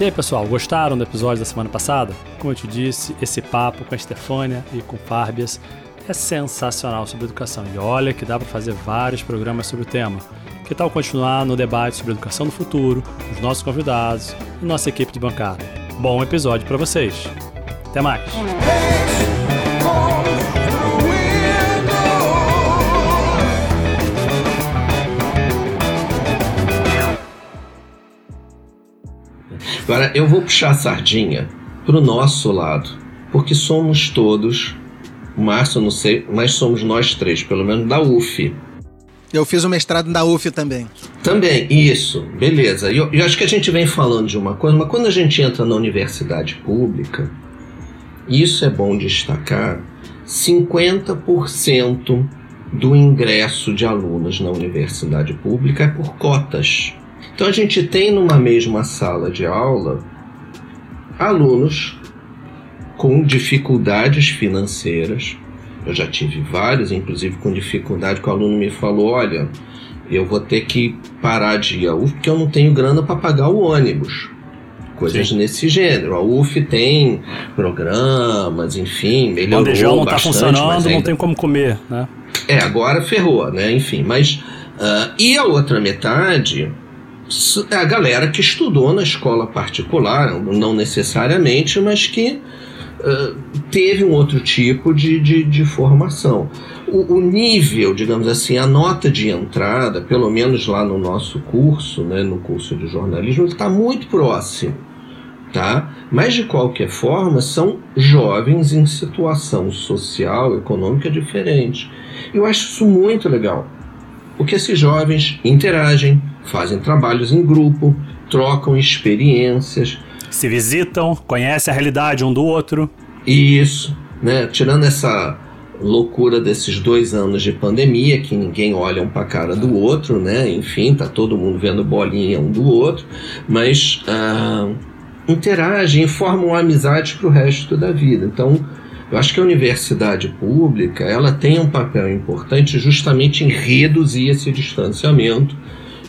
E aí, pessoal, gostaram do episódio da semana passada? Como eu te disse, esse papo com a Estefânia e com o Fárbias é sensacional sobre educação. E olha que dá para fazer vários programas sobre o tema. Que tal continuar no debate sobre educação do futuro, os nossos convidados e nossa equipe de bancada? Bom episódio para vocês. Até mais. Agora eu vou puxar a sardinha pro nosso lado, porque somos todos, o Márcio não sei, mas somos nós três, pelo menos da UF. Eu fiz o mestrado da UF também. Também, isso, beleza. E eu, eu acho que a gente vem falando de uma coisa, mas quando a gente entra na universidade pública, isso é bom destacar, 50% do ingresso de alunos na universidade pública é por cotas. Então a gente tem numa mesma sala de aula alunos com dificuldades financeiras. Eu já tive vários, inclusive com dificuldade, que o aluno me falou: olha, eu vou ter que parar de ir à UF porque eu não tenho grana para pagar o ônibus. Coisas Sim. nesse gênero. A UF tem programas, enfim, melhorou O bandejão não está funcionando, ainda... não tem como comer, né? É, agora ferrou, né? Enfim, mas... Uh, e a outra metade a galera que estudou na escola particular, não necessariamente, mas que teve um outro tipo de, de, de formação. O, o, nível, digamos assim, a nota de entrada, pelo menos lá no nosso curso, né, no curso de jornalismo, está muito próximo. Tá? Mas de qualquer forma, são jovens em situação social, econômica diferente. Eu acho isso muito legal, porque esses jovens interagem, fazem trabalhos em grupo, trocam experiências. Se visitam, conhecem a realidade um do outro. Isso, né? Tirando essa loucura desses dois anos de pandemia, que ninguém olha um para a cara do outro, né? Enfim, tá todo mundo vendo bolinha um do outro, mas uh, interagem e formam amizades para o resto da vida. Então, eu acho que a universidade pública ela tem um papel importante justamente em reduzir esse distanciamento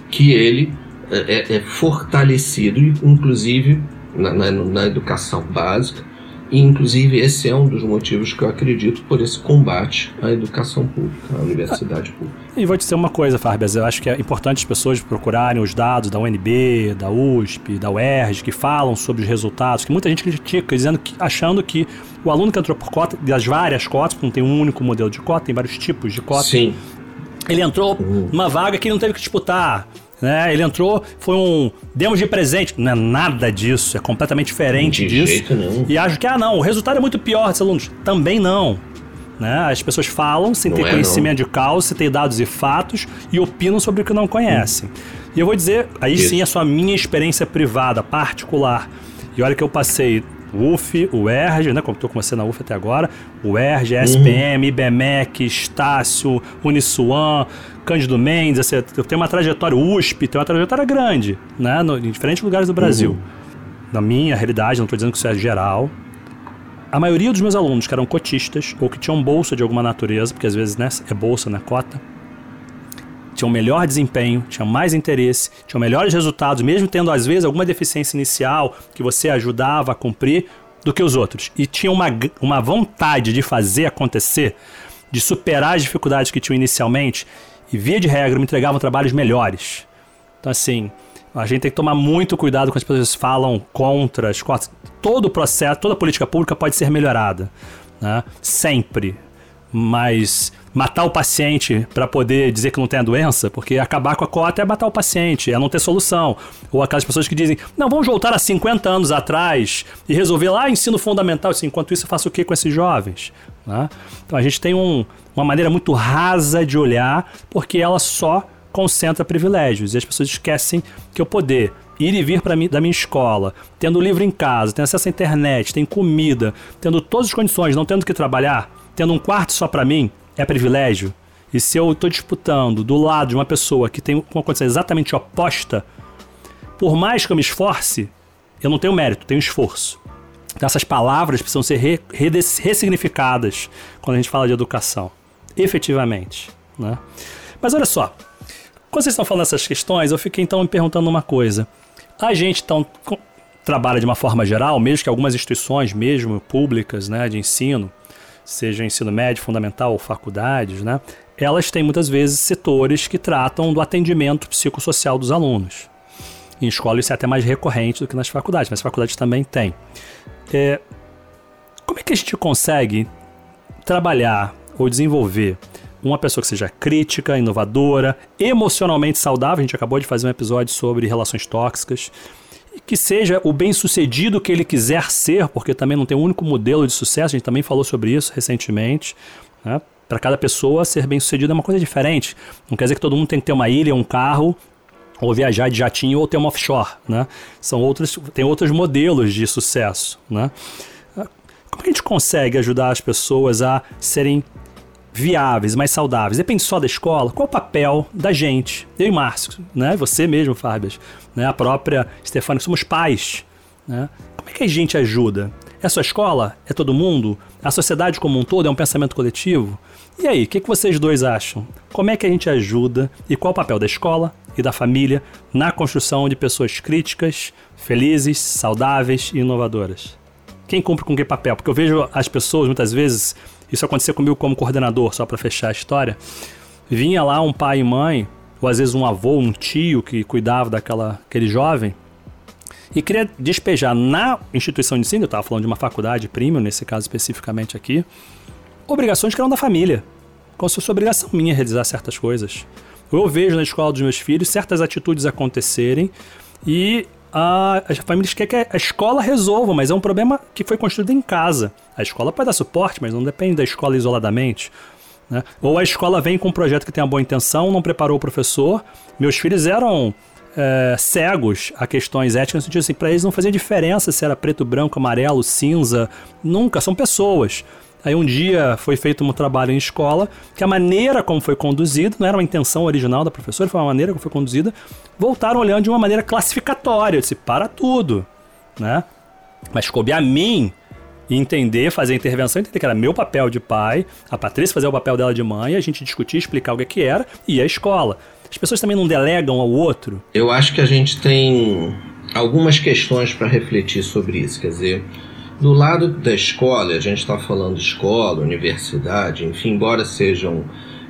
que ele é, é, fortalecido, inclusive na, na, na, educação básica, e inclusive esse é um dos motivos que eu acredito por esse combate à educação pública, à universidade pública. E vou te dizer uma coisa, Farbias, eu acho que é importante as pessoas procurarem os dados da UNB, da USP, da UERJ, que falam sobre os resultados, que muita gente critica, dizendo que, achando que o aluno que entrou por cota, das várias cotas, porque não tem um único modelo de cota, tem vários tipos de cota. Sim. Ele entrou uhum. numa vaga que ele não teve que disputar. Né? Ele entrou, foi um. Demos de presente. Não é nada disso, é completamente diferente de disso. Jeito nenhum. E acho que, ah, não, o resultado é muito pior desses alunos. Também não. Né? As pessoas falam sem não ter é, conhecimento não. de causa, sem ter dados e fatos e opinam sobre o que não conhecem. Hum. E eu vou dizer, aí Isso. sim, a sua minha experiência privada, particular. E olha que eu passei UF, o ERJ, né, como estou com você na UF até agora, o ERJ, SPM, uhum. IBMEC, Estácio, Uniswan, Cândido Mendes, assim, eu tenho uma trajetória, USP, tem uma trajetória grande, né, no, em diferentes lugares do Brasil. Uhum. Na minha realidade, não estou dizendo que isso é geral, a maioria dos meus alunos que eram cotistas ou que tinham bolsa de alguma natureza, porque às vezes né, é bolsa, não é cota, tinham melhor desempenho, tinham mais interesse, tinham melhores resultados, mesmo tendo às vezes alguma deficiência inicial que você ajudava a cumprir, do que os outros. E tinham uma, uma vontade de fazer acontecer, de superar as dificuldades que tinham inicialmente, e via de regra me entregavam trabalhos melhores. Então, assim, a gente tem que tomar muito cuidado quando as pessoas falam contra as. Todo o processo, toda política pública pode ser melhorada. Né? Sempre mas matar o paciente para poder dizer que não tem a doença, porque acabar com a cota é matar o paciente, é não ter solução. Ou aquelas pessoas que dizem, não, vamos voltar a 50 anos atrás e resolver lá ensino fundamental. Assim, enquanto isso, eu faço o que com esses jovens? Né? Então a gente tem um, uma maneira muito rasa de olhar, porque ela só concentra privilégios. E as pessoas esquecem que o poder ir e vir mim da minha escola, tendo livro em casa, tendo acesso à internet, tem comida, tendo todas as condições, não tendo que trabalhar, tendo um quarto só para mim é privilégio. E se eu estou disputando do lado de uma pessoa que tem uma condição exatamente oposta, por mais que eu me esforce, eu não tenho mérito, tenho esforço. Então, essas palavras precisam ser re, re, ressignificadas quando a gente fala de educação, efetivamente. Né? Mas olha só, quando vocês estão falando essas questões, eu fiquei então me perguntando uma coisa. A gente então trabalha de uma forma geral, mesmo que algumas instituições, mesmo públicas, né, de ensino, seja ensino médio, fundamental ou faculdades, né, elas têm muitas vezes setores que tratam do atendimento psicossocial dos alunos. Em escola isso é até mais recorrente do que nas faculdades, mas as faculdades também têm. É, como é que a gente consegue trabalhar ou desenvolver uma pessoa que seja crítica, inovadora, emocionalmente saudável? A gente acabou de fazer um episódio sobre relações tóxicas. Que seja o bem-sucedido que ele quiser ser, porque também não tem um único modelo de sucesso, a gente também falou sobre isso recentemente. Né? Para cada pessoa, ser bem-sucedido é uma coisa diferente. Não quer dizer que todo mundo tem que ter uma ilha, um carro, ou viajar de jatinho ou ter uma offshore, né? São outros, tem outros modelos de sucesso, né? Como a gente consegue ajudar as pessoas a serem viáveis, mais saudáveis? Depende só da escola. Qual o papel da gente? Eu e Márcio, né? Você mesmo, Fábio, né? A própria Stefania, somos pais, né? Como é que a gente ajuda? É a sua escola? É todo mundo? A sociedade como um todo? É um pensamento coletivo? E aí, o que, que vocês dois acham? Como é que a gente ajuda e qual o papel da escola e da família na construção de pessoas críticas, felizes, saudáveis e inovadoras? Quem cumpre com que papel? Porque eu vejo as pessoas, muitas vezes, isso acontecia comigo como coordenador, só para fechar a história. Vinha lá um pai e mãe, ou às vezes um avô, um tio que cuidava daquela aquele jovem, e queria despejar na instituição de ensino, eu estava falando de uma faculdade premium, nesse caso especificamente aqui, obrigações que eram da família. Como se fosse obrigação minha realizar certas coisas. Eu vejo na escola dos meus filhos certas atitudes acontecerem e a, as famílias querem que a escola resolva, mas é um problema que foi construído em casa. A escola pode dar suporte, mas não depende da escola isoladamente. Né? Ou a escola vem com um projeto que tem uma boa intenção, não preparou o professor. Meus filhos eram é, cegos a questões éticas, no sentido assim, para eles não fazia diferença se era preto, branco, amarelo, cinza. Nunca, são pessoas. Aí um dia foi feito um trabalho em escola que a maneira como foi conduzido, não era uma intenção original da professora, foi uma maneira como foi conduzida, voltaram olhando de uma maneira classificatória, eu disse, para tudo, né? Mas coube a mim entender, fazer a intervenção, entender que era meu papel de pai, a Patrícia fazer o papel dela de mãe, a gente discutir, explicar o que, é que era e a escola. As pessoas também não delegam ao outro? Eu acho que a gente tem algumas questões para refletir sobre isso, quer dizer, do lado da escola, a gente está falando escola, universidade, enfim, embora sejam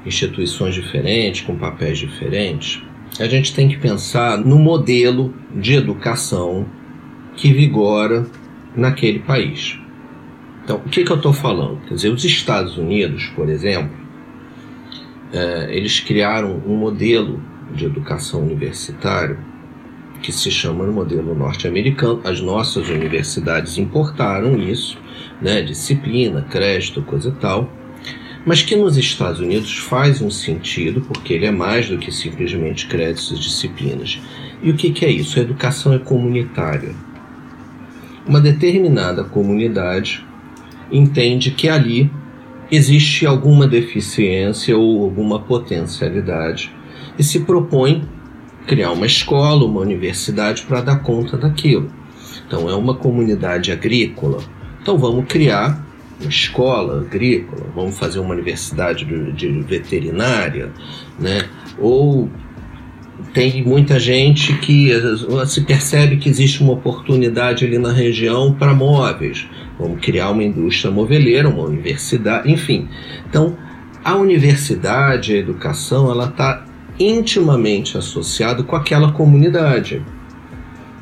instituições diferentes, com papéis diferentes, a gente tem que pensar no modelo de educação que vigora naquele país. Então, o que, que eu estou falando? Quer dizer, os Estados Unidos, por exemplo, é, eles criaram um modelo de educação universitária que se chama no modelo norte-americano. As nossas universidades importaram isso, né, disciplina, crédito, coisa e tal, mas que nos Estados Unidos faz um sentido, porque ele é mais do que simplesmente créditos e disciplinas. E o que, que é isso? A educação é comunitária. Uma determinada comunidade entende que ali existe alguma deficiência ou alguma potencialidade e se propõe criar uma escola, uma universidade para dar conta daquilo. Então é uma comunidade agrícola. Então vamos criar uma escola agrícola, vamos fazer uma universidade de, veterinária, né? Ou tem muita gente que se percebe que existe uma oportunidade ali na região para móveis. Vamos criar uma indústria moveleira, uma universidade, enfim. Então, a universidade, a educação, ela está intimamente associado com aquela comunidade,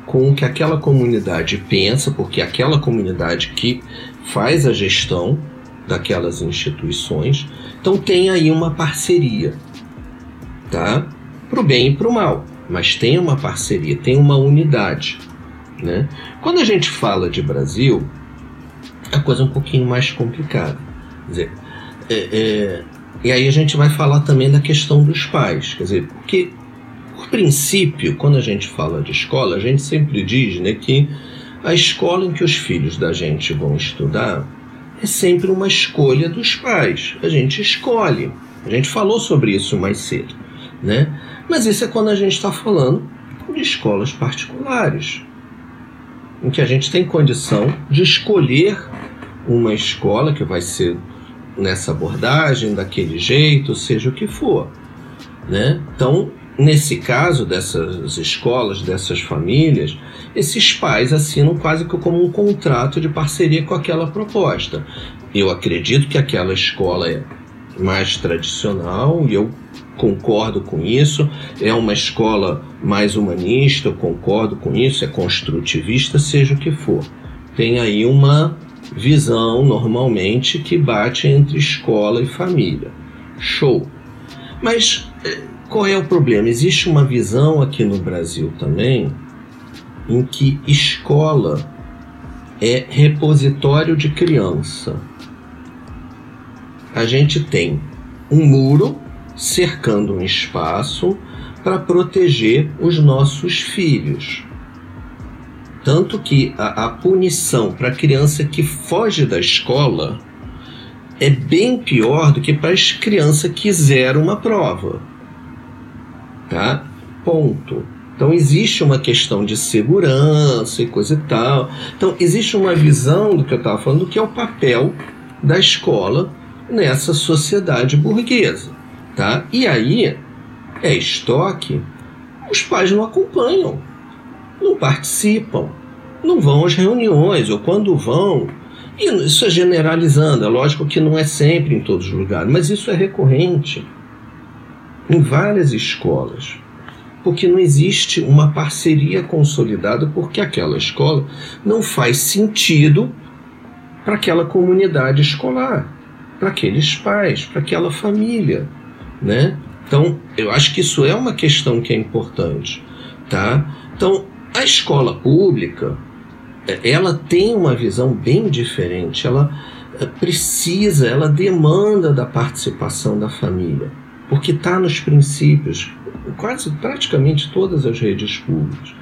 com o que aquela comunidade pensa, porque aquela comunidade que faz a gestão daquelas instituições. Então tem aí uma parceria, tá? Para o bem e para o mal, mas tem uma parceria, tem uma unidade, né? Quando a gente fala de Brasil, a coisa é um pouquinho mais complicada. Quer dizer, é, é, e aí a gente vai falar também da questão dos pais, quer dizer, porque por princípio, quando a gente fala de escola, a gente sempre diz né, que a escola em que os filhos da gente vão estudar é sempre uma escolha dos pais. A gente escolhe. A gente falou sobre isso mais cedo, né? Mas isso é quando a gente está falando de escolas particulares, em que a gente tem condição de escolher uma escola que vai ser nessa abordagem, daquele jeito, seja o que for. Né? Então, nesse caso dessas escolas, dessas famílias, esses pais assinam quase que como um contrato de parceria com aquela proposta. Eu acredito que aquela escola é mais tradicional e eu concordo com isso. É uma escola mais humanista, eu concordo com isso, é construtivista, seja o que for. Tem aí uma visão normalmente que bate entre escola e família. Show. Mas eh, qual é o problema? Existe uma visão aqui no Brasil também em que escola é repositório de criança. A gente tem um muro cercando um espaço para proteger os nossos filhos. Tanto que a, a punição para a criança que foge da escola é bem pior do que para as crianças que zeram uma prova. Tá? Ponto. Então existe uma questão de segurança e coisa e tal. Então existe uma visão do que eu estava falando, que é o papel da escola nessa sociedade burguesa, tá? E aí é estoque, os pais não acompanham, não participam, não vão às reuniões ou quando vão, e isso é generalizando, é lógico que não é sempre em todos os lugares, mas isso é recorrente em várias escolas porque não existe uma parceria consolidada, porque aquela escola não faz sentido para aquela comunidade escolar, para aqueles pais, para aquela família, né? Então, eu acho que isso é uma questão que é importante, tá? Então, a escola pública, é, ela tem uma visão bem diferente, ela é, precisa, ela demanda da participação da família, porque está nos princípios quase praticamente todas as redes públicas.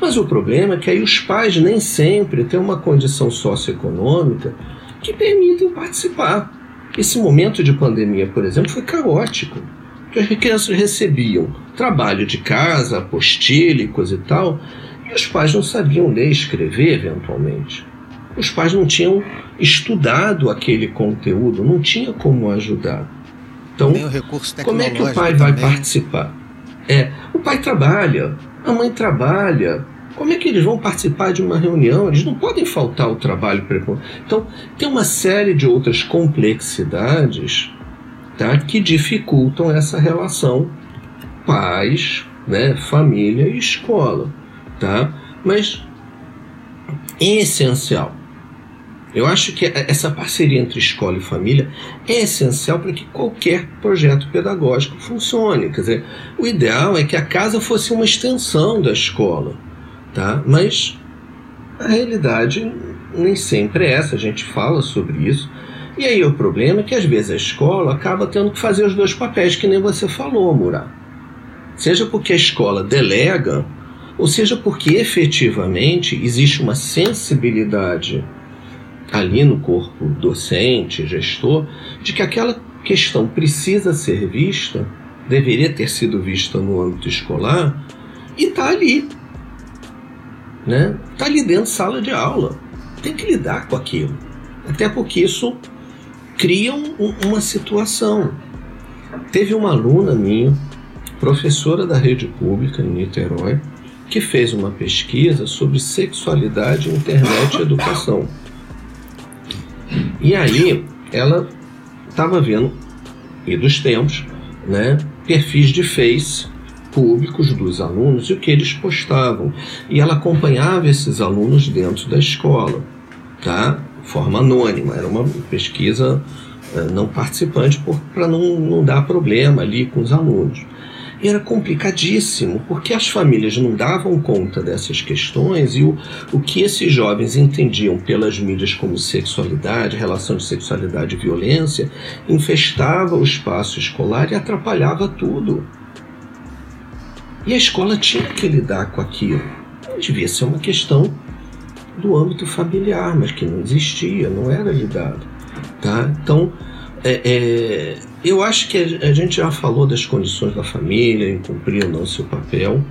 Mas o problema é que aí os pais nem sempre têm uma condição socioeconômica que permitem participar. Esse momento de pandemia, por exemplo, foi caótico. Porque as crianças recebiam trabalho de casa, apostílicos e tal, e os pais não sabiam ler e escrever, eventualmente. Os pais não tinham estudado aquele conteúdo, não tinha como ajudar. Então, como é que o pai vai participar? É, o pai trabalha, a mãe trabalha. Como é que eles vão participar de uma reunião? Eles não podem faltar o trabalho. Então, tem uma série de outras complexidades tá, que dificultam essa relação pais, né, família e escola. Tá? Mas é essencial eu acho que essa parceria entre escola e família é essencial para que qualquer projeto pedagógico funcione. Quer dizer, o ideal é que a casa fosse uma extensão da escola, tá? Mas a realidade nem sempre é essa, a gente fala sobre isso. E aí o problema é que às vezes a escola acaba tendo que fazer os dois papéis que nem você falou, Murá. Seja porque a escola delega, ou seja porque efetivamente existe uma sensibilidade ali no corpo docente, gestor, de que aquela questão precisa ser vista, deveria ter sido vista no âmbito escolar, e está ali. Né? Está ali dentro da sala de aula. Tem que lidar com aquilo. Até porque isso cria um, uma situação. Teve uma aluna minha, professora da rede pública em Niterói, que fez uma pesquisa sobre sexualidade, internet e educação. E aí ela estava vendo, e dos tempos, né, perfis de Face públicos dos alunos e o que eles postavam. E ela acompanhava esses alunos dentro da escola, tá? Forma anônima, era uma pesquisa eh, não participante para não, não dar problema ali com os alunos era complicadíssimo, porque as famílias não davam conta dessas questões e o, o que esses jovens entendiam pelas mídias como sexualidade, relação de sexualidade e violência, infestava o espaço escolar e atrapalhava tudo. E a escola tinha que lidar com aquilo. Devia ser uma questão do âmbito familiar, mas que não existia, não era lidado. Tá? Então, é, é, eu acho que a gente já falou das condições da família em cumprir ou não seu papel,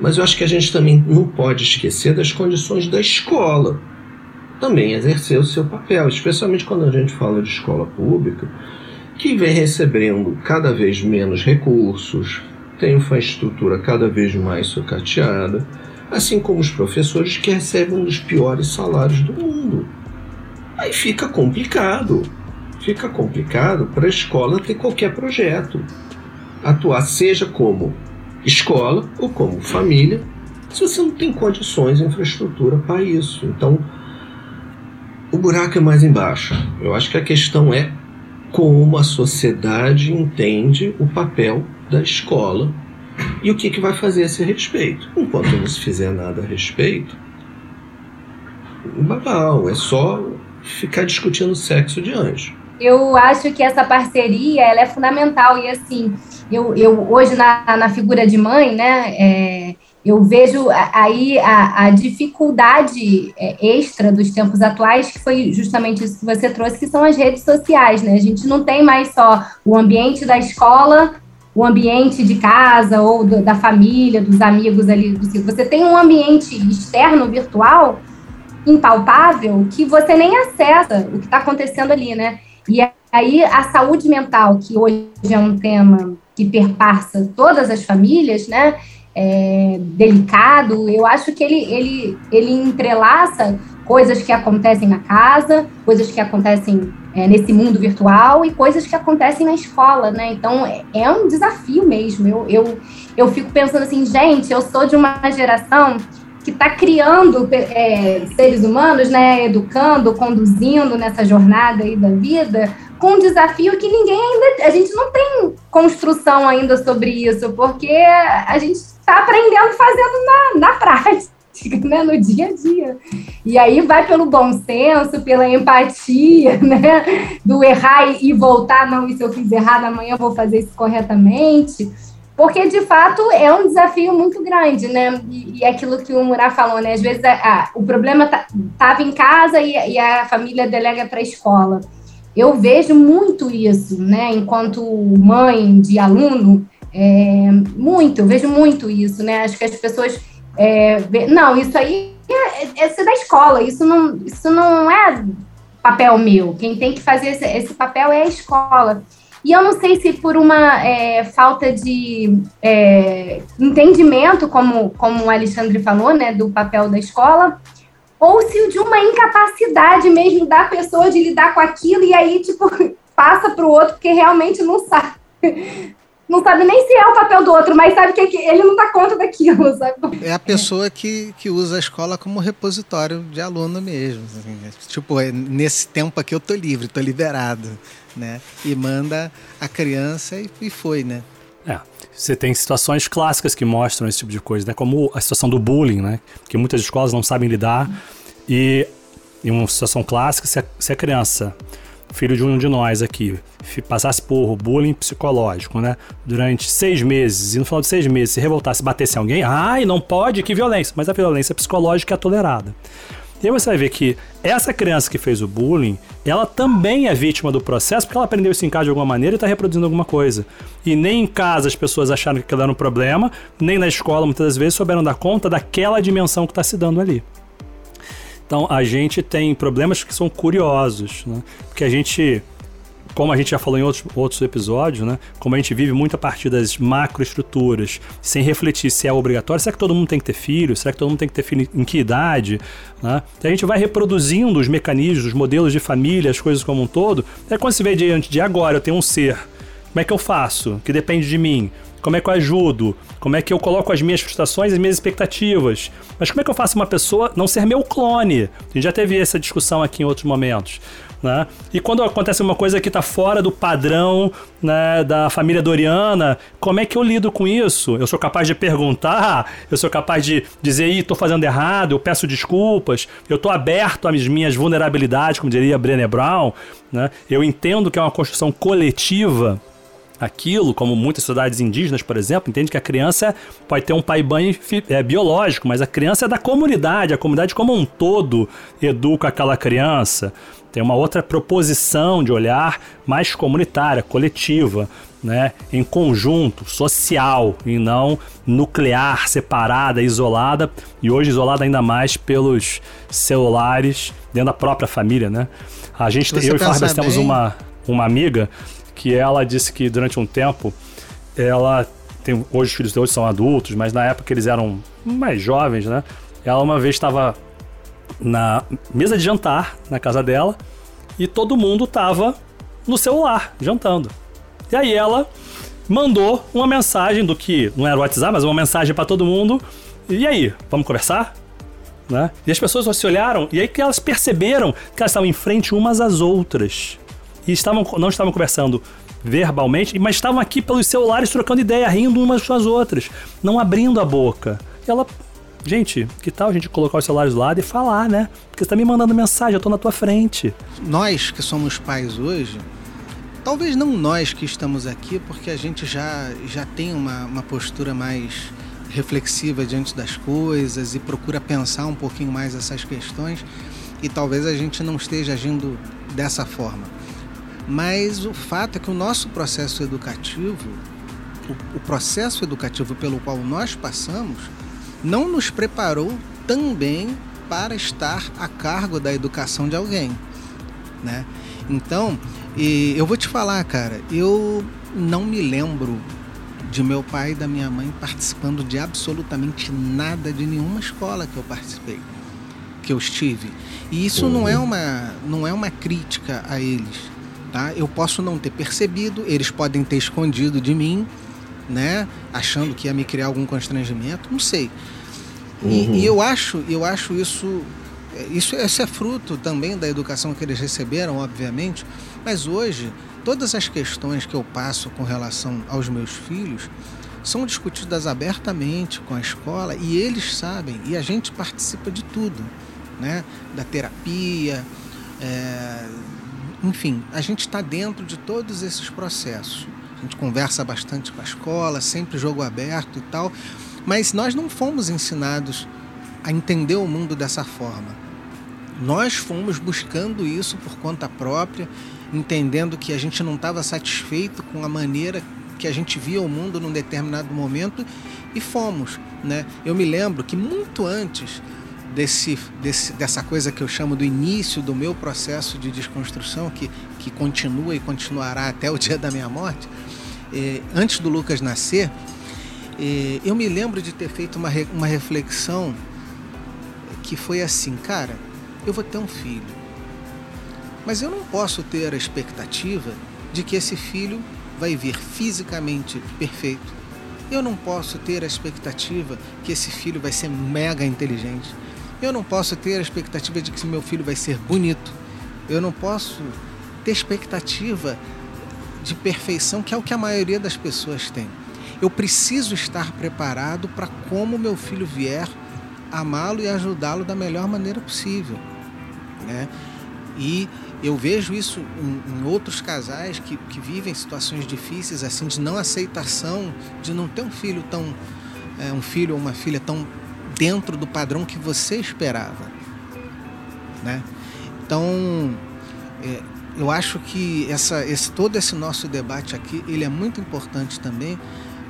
mas eu acho que a gente também não pode esquecer das condições da escola também exercer o seu papel, especialmente quando a gente fala de escola pública, que vem recebendo cada vez menos recursos, tem uma infraestrutura cada vez mais sucateada, assim como os professores que recebem um dos piores salários do mundo. Aí fica complicado. Fica complicado para a escola ter qualquer projeto. Atuar seja como escola ou como família, se você não tem condições e infraestrutura para isso. Então, o buraco é mais embaixo. Eu acho que a questão é como a sociedade entende o papel da escola e o que, que vai fazer a esse respeito. Enquanto não se fizer nada a respeito, babau, é só ficar discutindo sexo de anjo. Eu acho que essa parceria ela é fundamental e assim, eu, eu hoje na, na figura de mãe, né, é, eu vejo aí a, a dificuldade é, extra dos tempos atuais, que foi justamente isso que você trouxe, que são as redes sociais, né? A gente não tem mais só o ambiente da escola, o ambiente de casa ou do, da família, dos amigos ali do. Você tem um ambiente externo, virtual, impalpável, que você nem acessa o que está acontecendo ali, né? E aí a saúde mental, que hoje é um tema que perpassa todas as famílias, né? É, delicado, eu acho que ele, ele, ele entrelaça coisas que acontecem na casa, coisas que acontecem é, nesse mundo virtual e coisas que acontecem na escola, né? Então é, é um desafio mesmo. Eu, eu, eu fico pensando assim, gente, eu sou de uma geração que está criando é, seres humanos, né? Educando, conduzindo nessa jornada aí da vida com um desafio que ninguém ainda. A gente não tem construção ainda sobre isso, porque a gente está aprendendo fazendo na, na prática né, no dia a dia. E aí vai pelo bom senso, pela empatia, né, do errar e voltar, não, e se eu fiz errado, amanhã eu vou fazer isso corretamente. Porque, de fato, é um desafio muito grande, né? E, e é aquilo que o Murá falou, né? Às vezes a, a, o problema estava tá, em casa e, e a família delega para a escola. Eu vejo muito isso, né? Enquanto mãe de aluno, é, muito, eu vejo muito isso, né? Acho que as pessoas é, não, isso aí é, é, é da escola, isso não, isso não é papel meu. Quem tem que fazer esse, esse papel é a escola. E eu não sei se por uma é, falta de é, entendimento, como, como o Alexandre falou, né, do papel da escola, ou se de uma incapacidade mesmo da pessoa de lidar com aquilo e aí, tipo, passa para o outro porque realmente não sabe não sabe nem se é o papel do outro, mas sabe que ele não dá conta daquilo, sabe? É a pessoa que, que usa a escola como repositório de aluno mesmo. Assim, tipo, é, nesse tempo aqui eu tô livre, tô liberado, né? E manda a criança e, e foi, né? É. Você tem situações clássicas que mostram esse tipo de coisa, né? Como a situação do bullying, né? Que muitas escolas não sabem lidar. E, em uma situação clássica, se a, se a criança filho de um de nós aqui, passasse por bullying psicológico, né? Durante seis meses, e no final de seis meses, se revoltasse, batesse alguém, ai, não pode, que violência. Mas a violência psicológica é tolerada. E aí você vai ver que essa criança que fez o bullying, ela também é vítima do processo, porque ela aprendeu isso em casa de alguma maneira e está reproduzindo alguma coisa. E nem em casa as pessoas acharam que aquilo era um problema, nem na escola muitas das vezes souberam dar conta daquela dimensão que está se dando ali. Então a gente tem problemas que são curiosos, né? Porque a gente, como a gente já falou em outros, outros episódios, né? Como a gente vive muito a partir das macroestruturas, sem refletir se é obrigatório, será que todo mundo tem que ter filho? Será que todo mundo tem que ter filho em que idade? Né? Então a gente vai reproduzindo os mecanismos, os modelos de família, as coisas como um todo. É quando se vê diante de agora, eu tenho um ser. Como é que eu faço? Que depende de mim. Como é que eu ajudo? Como é que eu coloco as minhas frustrações e as minhas expectativas? Mas como é que eu faço uma pessoa não ser meu clone? A gente já teve essa discussão aqui em outros momentos. Né? E quando acontece uma coisa que está fora do padrão né, da família Doriana, como é que eu lido com isso? Eu sou capaz de perguntar, eu sou capaz de dizer, estou fazendo errado, eu peço desculpas, eu estou aberto às minhas vulnerabilidades, como diria Brené Brown, né? eu entendo que é uma construção coletiva aquilo, como muitas sociedades indígenas, por exemplo, entende que a criança pode ter um pai banho é, biológico, mas a criança é da comunidade, a comunidade como um todo educa aquela criança. Tem uma outra proposição de olhar mais comunitária, coletiva, né, em conjunto, social e não nuclear, separada, isolada e hoje isolada ainda mais pelos celulares dentro da própria família, né? A gente, eu e Fábio temos uma, uma amiga que ela disse que durante um tempo ela tem, hoje os filhos hoje são adultos, mas na época eles eram mais jovens, né? Ela uma vez estava na mesa de jantar na casa dela e todo mundo tava no celular jantando. E aí ela mandou uma mensagem do que não era o WhatsApp, mas uma mensagem para todo mundo. E aí, vamos conversar? Né? E as pessoas se olharam e aí que elas perceberam que elas estavam em frente umas às outras. E estavam, não estavam conversando verbalmente, mas estavam aqui pelos celulares trocando ideia, rindo umas com as outras, não abrindo a boca. E ela, gente, que tal a gente colocar os celulares do lado e falar, né? Porque você tá me mandando mensagem, eu tô na tua frente. Nós que somos pais hoje, talvez não nós que estamos aqui, porque a gente já, já tem uma, uma postura mais reflexiva diante das coisas e procura pensar um pouquinho mais essas questões e talvez a gente não esteja agindo dessa forma. Mas o fato é que o nosso processo educativo, o, o processo educativo pelo qual nós passamos, não nos preparou também para estar a cargo da educação de alguém, né? Então, eu vou te falar, cara, eu não me lembro de meu pai e da minha mãe participando de absolutamente nada de nenhuma escola que eu participei, que eu estive. E isso uhum. não é uma não é uma crítica a eles, tá? Eu posso não ter percebido, eles podem ter escondido de mim, né, achando que ia me criar algum constrangimento, não sei. Uhum. E, e, eu acho, eu acho isso isso, isso é fruto também da educação que eles receberam, obviamente, mas hoje todas as questões que eu passo com relação aos meus filhos são discutidas abertamente com a escola e eles sabem e a gente participa de tudo, né? Da terapia, é... enfim, a gente está dentro de todos esses processos. A gente conversa bastante com a escola, sempre jogo aberto e tal, mas nós não fomos ensinados a entender o mundo dessa forma. Nós fomos buscando isso por conta própria entendendo que a gente não estava satisfeito com a maneira que a gente via o mundo num determinado momento e fomos. Né? Eu me lembro que muito antes desse, desse, dessa coisa que eu chamo do início do meu processo de desconstrução, que, que continua e continuará até o dia da minha morte, eh, antes do Lucas nascer, eh, eu me lembro de ter feito uma, uma reflexão que foi assim, cara, eu vou ter um filho mas eu não posso ter a expectativa de que esse filho vai vir fisicamente perfeito. Eu não posso ter a expectativa que esse filho vai ser mega inteligente. Eu não posso ter a expectativa de que meu filho vai ser bonito. Eu não posso ter expectativa de perfeição, que é o que a maioria das pessoas tem. Eu preciso estar preparado para como meu filho vier, amá-lo e ajudá-lo da melhor maneira possível. Né? E eu vejo isso em, em, outros casais que, que vivem situações difíceis, assim, de não aceitação, de não ter um filho tão. É, um filho ou uma filha tão dentro do padrão que você esperava. Né? Então, é, eu acho que essa, esse, todo esse nosso debate aqui ele é muito importante também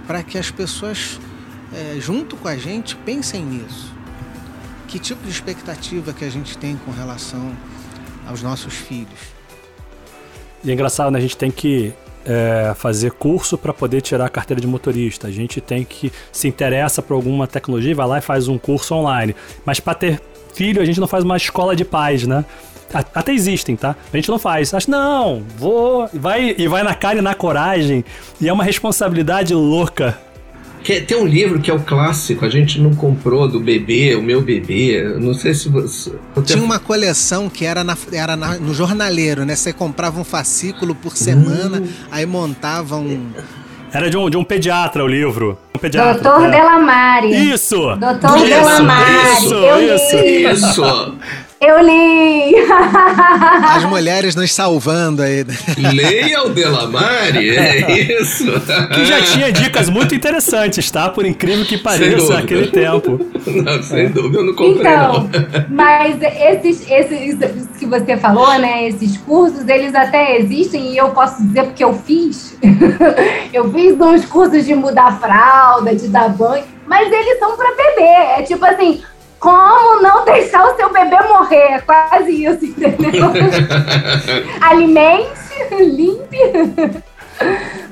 para que as pessoas, é, junto com a gente, pensem nisso. Que tipo de expectativa que a gente tem com relação aos nossos filhos. E é engraçado, né? A gente tem que é, fazer curso para poder tirar a carteira de motorista. A gente tem que se interessa por alguma tecnologia, vai lá e faz um curso online. Mas para ter filho, a gente não faz uma escola de pais, né? Até existem, tá? A gente não faz. Acho, não, vou. Vai, e vai na cara e na coragem. E é uma responsabilidade louca que, tem um livro que é o clássico, a gente não comprou do bebê, o meu bebê. Não sei se você. Tinha uma coleção que era, na, era na, no jornaleiro, né? Você comprava um fascículo por semana, hum. aí montava um. Era de um, de um pediatra o livro. Um pediatra. Doutor é. Delamare. Isso! Doutor Delamare. Isso, isso, isso. isso. Eu li! As mulheres nos salvando aí. Leia o Delamare, é isso. Que já tinha dicas muito interessantes, tá? Por incrível que pareça, naquele tempo. Não, sem é. dúvida, eu não comprei então, não. Mas esses, esses que você falou, né? Esses cursos, eles até existem e eu posso dizer porque eu fiz. eu fiz uns cursos de mudar fralda, de dar banho, mas eles são para bebê. É tipo assim, como não deixar o seu bebê morrer? É quase isso, entendeu? Alimente, limpe.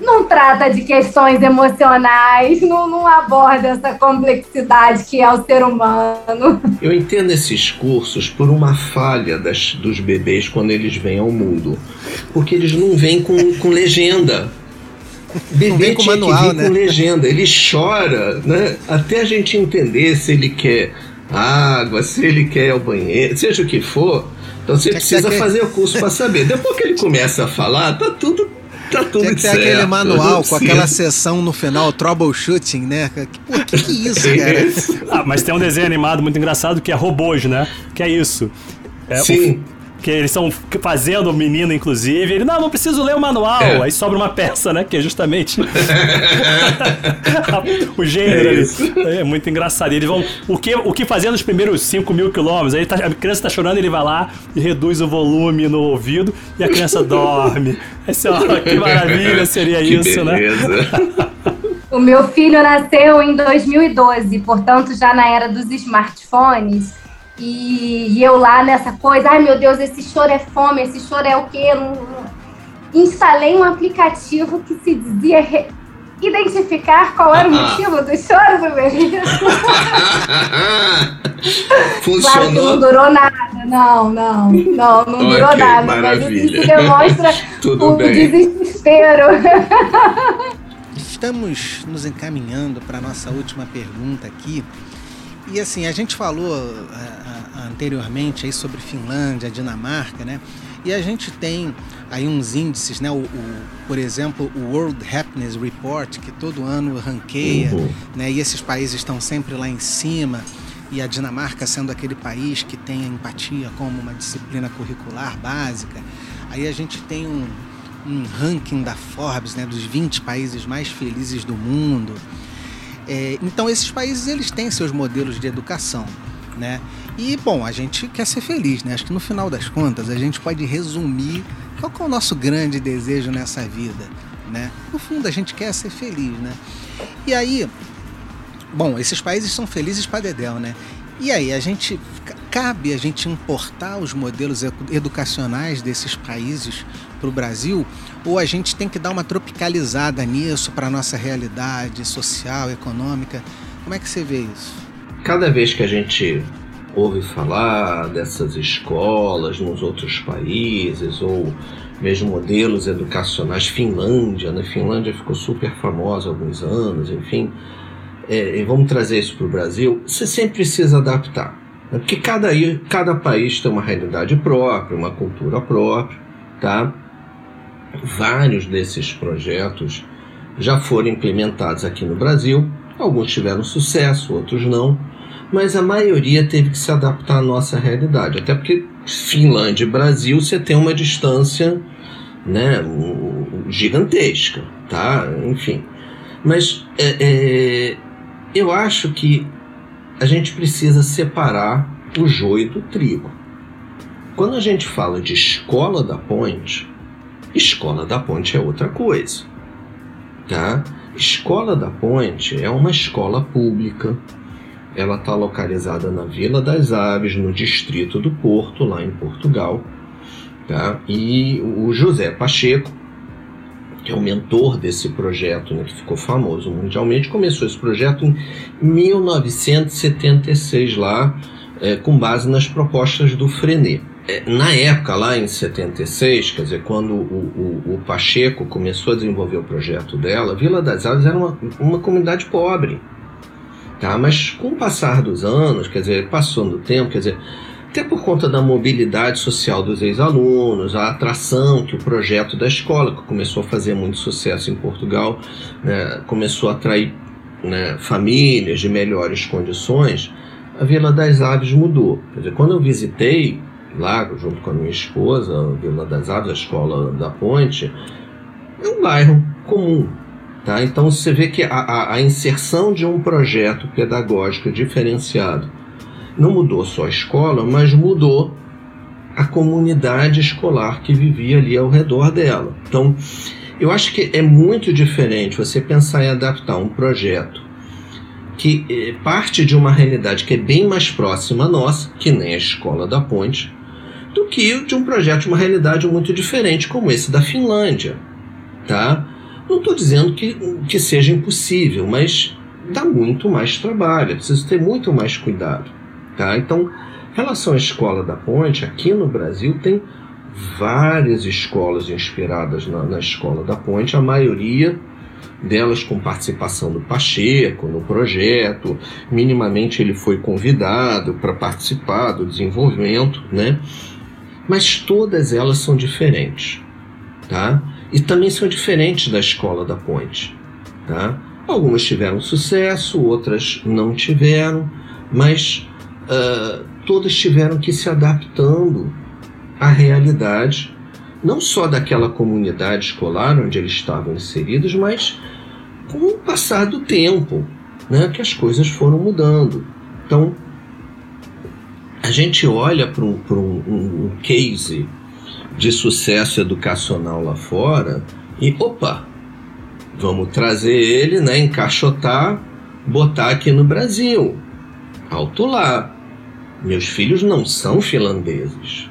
Não não trata de questões emocionais, não, não aborda essa complexidade que é o ser humano. Eu entendo esses cursos por uma falha das, dos bebês quando eles vêm ao mundo. Porque eles não vêm com, com legenda. Bebê com tinha manual, que vir né? com legenda. Ele chora, né? Até a gente entender se ele quer água, se ele quer o banheiro, seja o que for. Então você precisa fazer o curso para saber. Depois que ele começa a falar, tá tudo Tá tudo Tinha que ter aquele manual com aquela sessão no final, troubleshooting, né? Pô, que que é isso, cara? ah, mas tem um desenho animado muito engraçado que é robôs, né? Que é isso. É, Sim. O que eles estão fazendo o menino, inclusive. Ele, não, não preciso ler o manual. É. Aí sobra uma peça, né? Que é justamente o gênero é, é muito engraçado. E eles vão. O que, o que fazer nos primeiros 5 mil quilômetros? Aí tá, a criança tá chorando, ele vai lá e reduz o volume no ouvido e a criança dorme. Esse, ó, que maravilha seria que isso, né? beleza. né? O meu filho nasceu em 2012, portanto, já na era dos smartphones. E, e, eu lá nessa coisa, ai meu Deus, esse choro é fome, esse choro é o quê? Instalei um aplicativo que se dizia re... identificar qual era o motivo do choro do bebê. Funcionou? Claro que não durou nada, não, não, não, não okay, durou nada, maravilha. mas isso demonstra o bem. desespero. Estamos nos encaminhando para a nossa última pergunta aqui. E assim, a gente falou uh, anteriormente aí sobre Finlândia, Dinamarca, né? E a gente tem aí uns índices, né? O, o, por exemplo, o World Happiness Report, que todo ano ranqueia, uhum. né? E esses países estão sempre lá em cima. E a Dinamarca sendo aquele país que tem a empatia como uma disciplina curricular básica. Aí a gente tem um, um ranking da Forbes, né? Dos 20 países mais felizes do mundo. É, então esses países eles têm seus modelos de educação, né? E bom, a gente quer ser feliz, né? Acho que no final das contas a gente pode resumir qual é o nosso grande desejo nessa vida, né? No fundo a gente quer ser feliz, né? E aí, bom, esses países são felizes para dedéu, né? E aí a gente cabe a gente importar os modelos educacionais desses países para o Brasil ou a gente tem que dar uma tropicalizada nisso para a nossa realidade social, econômica? Como é que você vê isso? Cada vez que a gente ouve falar dessas escolas nos outros países ou mesmo modelos educacionais, Finlândia, né? Finlândia ficou super famosa há alguns anos, enfim. É, e vamos trazer isso para o Brasil. Você sempre precisa adaptar, né? porque cada, cada país tem uma realidade própria, uma cultura própria, tá? Vários desses projetos já foram implementados aqui no Brasil, alguns tiveram sucesso, outros não, mas a maioria teve que se adaptar à nossa realidade, até porque Finlândia e Brasil você tem uma distância né, gigantesca, tá? Enfim. Mas é, é, eu acho que a gente precisa separar o joio do trigo. Quando a gente fala de escola da ponte, Escola da Ponte é outra coisa, tá? Escola da Ponte é uma escola pública. Ela está localizada na Vila das Aves, no distrito do Porto, lá em Portugal. Tá? E o José Pacheco, que é o mentor desse projeto, né, que ficou famoso mundialmente, começou esse projeto em 1976 lá, é, com base nas propostas do Frenet. É, na época, lá em 76, quer dizer, quando o, o, o, Pacheco começou a desenvolver o projeto dela, Vila das Aves era uma, uma comunidade pobre. Tá? Mas com o passar dos anos, quer dizer, passando o tempo, quer dizer, até por conta da mobilidade social dos ex-alunos, a atração que o projeto da escola, que começou a fazer muito sucesso em Portugal, né, começou a atrair né, famílias de melhores condições, a Vila das Aves mudou. Quer dizer, quando eu visitei lá, junto com a minha esposa, Vila das Aves, a escola da Ponte, é um bairro comum. Tá? Então você vê que a, a, a inserção de um projeto pedagógico diferenciado não mudou só a escola, mas mudou a comunidade escolar que vivia ali ao redor dela. Então, eu acho que é muito diferente você pensar em adaptar um projeto que eh, parte de uma realidade que é bem mais próxima a nossa, que nem a escola da Ponte, do que de um projeto de uma realidade muito diferente como esse da Finlândia, tá? Não estou dizendo que, que seja impossível, mas dá muito mais trabalho, é preciso ter muito mais cuidado. Tá? Então, relação à escola da ponte, aqui no Brasil tem várias escolas inspiradas na, na escola da ponte, a maioria delas com participação do Pacheco no projeto. Minimamente ele foi convidado para participar do desenvolvimento, né? Mas todas elas são diferentes, tá? E também são diferentes da escola da Ponte, tá? Algumas tiveram sucesso, outras não tiveram, mas uh, todas tiveram que se adaptando à realidade não só daquela comunidade escolar onde eles estavam inseridos, mas com o passar do tempo, né, que as coisas foram mudando. Então, a gente olha para um, um, um case de sucesso educacional lá fora e, opa, vamos trazer ele, né, encaixotar, botar aqui no Brasil. Alto lá. Meus filhos não são finlandeses.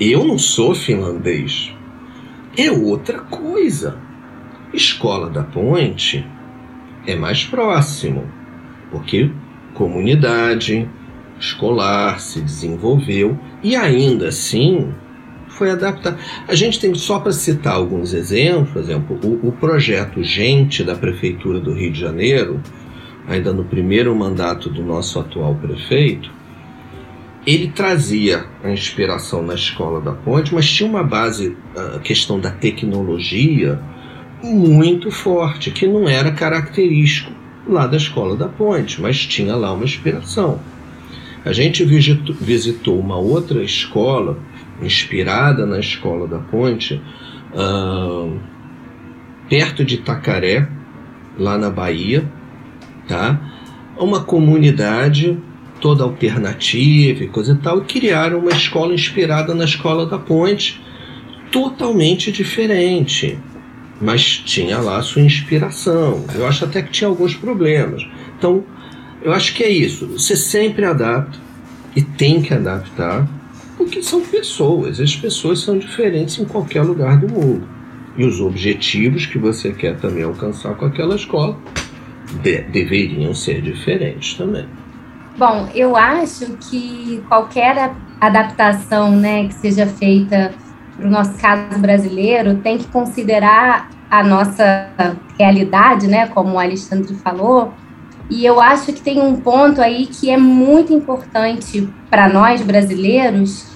Eu não sou finlandês. É outra coisa. Escola da Ponte é mais próximo, porque comunidade escolar se desenvolveu e ainda assim foi adaptado. A gente tem só para citar alguns exemplos, por exemplo, o, o projeto Gente da Prefeitura do Rio de Janeiro, ainda no primeiro mandato do nosso atual prefeito, ele trazia a inspiração na escola da ponte, mas tinha uma base, a questão da tecnologia, muito forte, que não era característico lá da escola da ponte, mas tinha lá uma inspiração. A gente visitou uma outra escola, inspirada na escola da ponte, uh, perto de Itacaré, lá na Bahia, tá? Uma comunidade toda alternativa e coisa e tal, e criaram uma escola inspirada na escola da Ponte, totalmente diferente, mas tinha lá sua inspiração. Eu acho até que tinha alguns problemas. Então, eu acho que é isso. Você sempre adapta e tem que adaptar, porque são pessoas. As pessoas são diferentes em qualquer lugar do mundo. E os objetivos que você quer também alcançar com aquela escola de deveriam ser diferentes também. Bom, eu acho que qualquer adaptação né, que seja feita para o nosso caso brasileiro tem que considerar a nossa realidade, né, como o Alexandre falou. E eu acho que tem um ponto aí que é muito importante para nós brasileiros,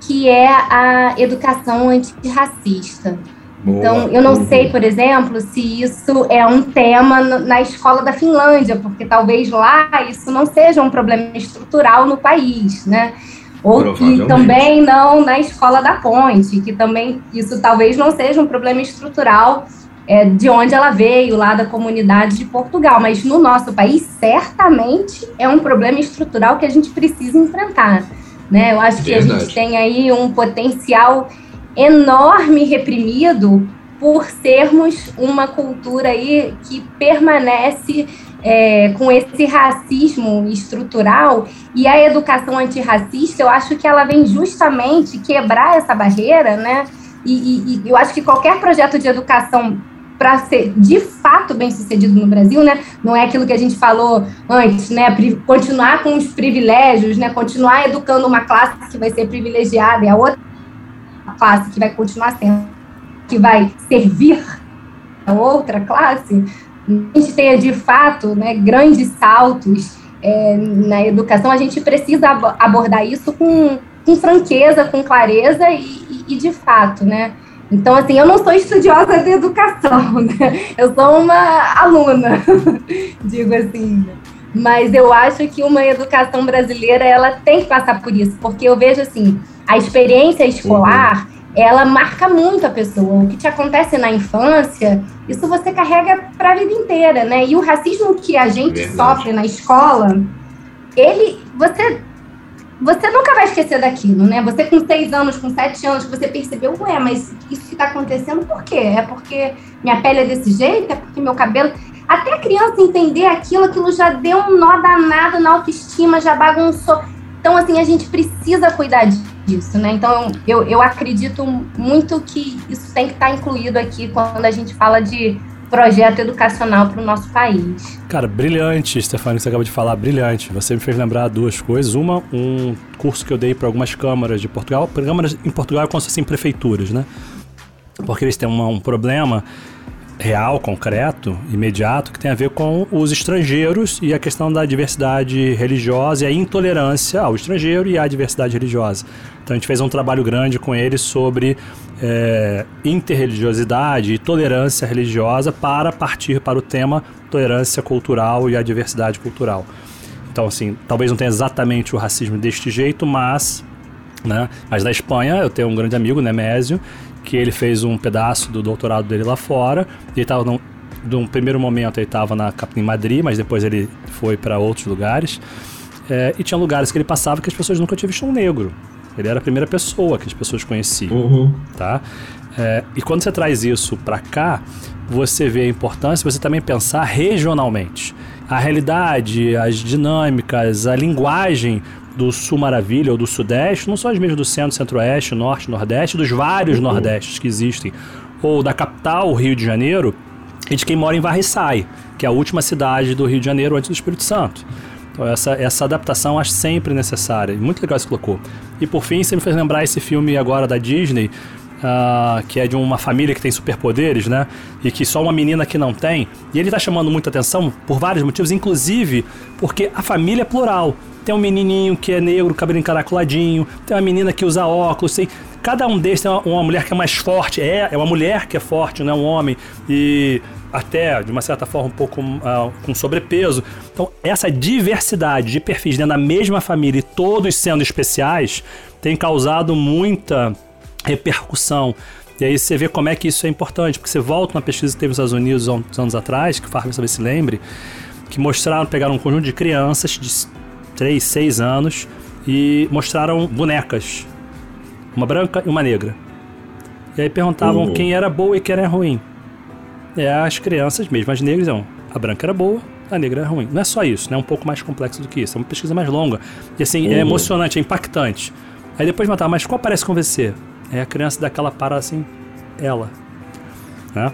que é a educação antirracista. Boa. Então, eu não sei, por exemplo, se isso é um tema na escola da Finlândia, porque talvez lá isso não seja um problema estrutural no país, né? Ou que também não na escola da Ponte, que também isso talvez não seja um problema estrutural é, de onde ela veio, lá da comunidade de Portugal. Mas no nosso país, certamente é um problema estrutural que a gente precisa enfrentar. Né? Eu acho que Verdade. a gente tem aí um potencial enorme reprimido por sermos uma cultura aí que permanece é, com esse racismo estrutural e a educação antirracista, eu acho que ela vem justamente quebrar essa barreira, né? E, e, e eu acho que qualquer projeto de educação para ser de fato bem sucedido no Brasil, né? Não é aquilo que a gente falou antes, né? Continuar com os privilégios, né? Continuar educando uma classe que vai ser privilegiada e a outra classe que vai continuar sendo, que vai servir a outra classe, a gente tenha de fato né, grandes saltos é, na educação, a gente precisa abordar isso com, com franqueza, com clareza e, e, e, de fato, né? Então, assim, eu não sou estudiosa de educação, né? Eu sou uma aluna, digo assim. Mas eu acho que uma educação brasileira, ela tem que passar por isso, porque eu vejo, assim, a experiência escolar, uhum. ela marca muito a pessoa. O que te acontece na infância, isso você carrega para a vida inteira, né? E o racismo que a gente Verdade. sofre na escola, ele, você, você nunca vai esquecer daquilo, né? Você com seis anos, com sete anos, você percebeu, ué, mas isso que está acontecendo por quê? É porque minha pele é desse jeito? É porque meu cabelo... Até a criança entender aquilo, aquilo já deu um nó danado na autoestima, já bagunçou. Então, assim, a gente precisa cuidar disso né? Então, eu, eu acredito muito que isso tem que estar incluído aqui quando a gente fala de projeto educacional para o nosso país. Cara, brilhante, Stefano, que você acaba de falar, brilhante. Você me fez lembrar duas coisas. Uma, um curso que eu dei para algumas câmaras de Portugal. Câmaras em Portugal é como se fossem prefeituras, né? Porque eles têm uma, um problema real, concreto, imediato, que tem a ver com os estrangeiros e a questão da diversidade religiosa e a intolerância ao estrangeiro e à diversidade religiosa. Então a gente fez um trabalho grande com eles sobre é, interreligiosidade e tolerância religiosa para partir para o tema tolerância cultural e a diversidade cultural. Então, assim, talvez não tenha exatamente o racismo deste jeito, mas, né, mas na Espanha eu tenho um grande amigo, Nemésio, que ele fez um pedaço do doutorado dele lá fora. Ele estava num, primeiro momento ele estava na em Madrid, mas depois ele foi para outros lugares. É, e tinha lugares que ele passava que as pessoas nunca tinham visto um negro. Ele era a primeira pessoa que as pessoas conheciam, uhum. tá? É, e quando você traz isso para cá, você vê a importância você também pensar regionalmente. A realidade, as dinâmicas, a linguagem do Sul Maravilha ou do Sudeste não são as mesmas do Centro, Centro-Oeste, Norte, Nordeste, dos vários uhum. Nordestes que existem, ou da capital, Rio de Janeiro, e de quem mora em Varriçai, que é a última cidade do Rio de Janeiro antes do Espírito Santo. Então essa, essa adaptação acho sempre necessária. Muito legal você colocou. E por fim, você me fez lembrar esse filme agora da Disney, Uh, que é de uma família que tem superpoderes, né? E que só uma menina que não tem. E ele tá chamando muita atenção por vários motivos, inclusive porque a família é plural. Tem um menininho que é negro, cabelo encaracoladinho. Tem uma menina que usa óculos. Tem... Cada um desses tem uma, uma mulher que é mais forte. É, é uma mulher que é forte, não é um homem. E até, de uma certa forma, um pouco uh, com sobrepeso. Então, essa diversidade de perfis dentro da mesma família e todos sendo especiais tem causado muita repercussão. E aí você vê como é que isso é importante, porque você volta uma pesquisa que teve nos Estados Unidos há uns anos atrás, que o Farmer talvez se lembre, que mostraram, pegaram um conjunto de crianças de 3, 6 anos e mostraram bonecas. Uma branca e uma negra. E aí perguntavam uhum. quem era boa e quem era ruim. E as crianças, mesmo as negras, iam, a branca era boa, a negra era ruim. Não é só isso, né? é um pouco mais complexo do que isso. É uma pesquisa mais longa. E assim, é uhum. é emocionante, é impactante. Aí depois matar, mas qual parece com você? Aí a criança daquela para assim, ela. Né?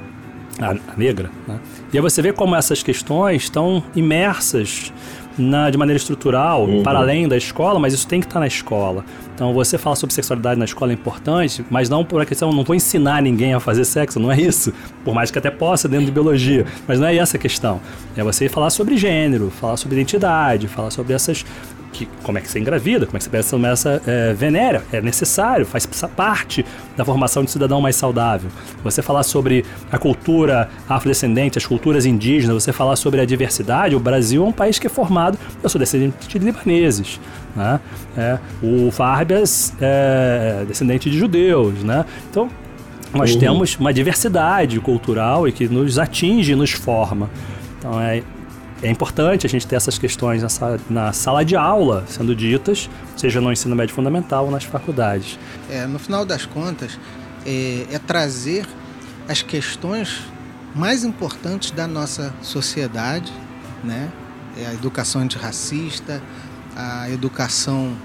A, a negra. Né? E aí você vê como essas questões estão imersas na, de maneira estrutural, uhum. para além da escola, mas isso tem que estar na escola. Então, você falar sobre sexualidade na escola é importante, mas não por a questão, não vou ensinar ninguém a fazer sexo, não é isso. Por mais que até possa dentro de biologia, mas não é essa a questão. É você falar sobre gênero, falar sobre identidade, falar sobre essas que, como é que você engravida, como é que você pensa essa é, venérea, é necessário, faz parte da formação de cidadão mais saudável. Você falar sobre a cultura afrodescendente, as culturas indígenas, você falar sobre a diversidade, o Brasil é um país que é formado, eu sou descendente de libaneses, né? É, o Farbias é descendente de judeus, né? Então, nós uhum. temos uma diversidade cultural e que nos atinge e nos forma. Então, é, é importante a gente ter essas questões nessa, na sala de aula sendo ditas, seja no ensino médio fundamental ou nas faculdades. É, no final das contas, é, é trazer as questões mais importantes da nossa sociedade, né? É a educação antirracista, a educação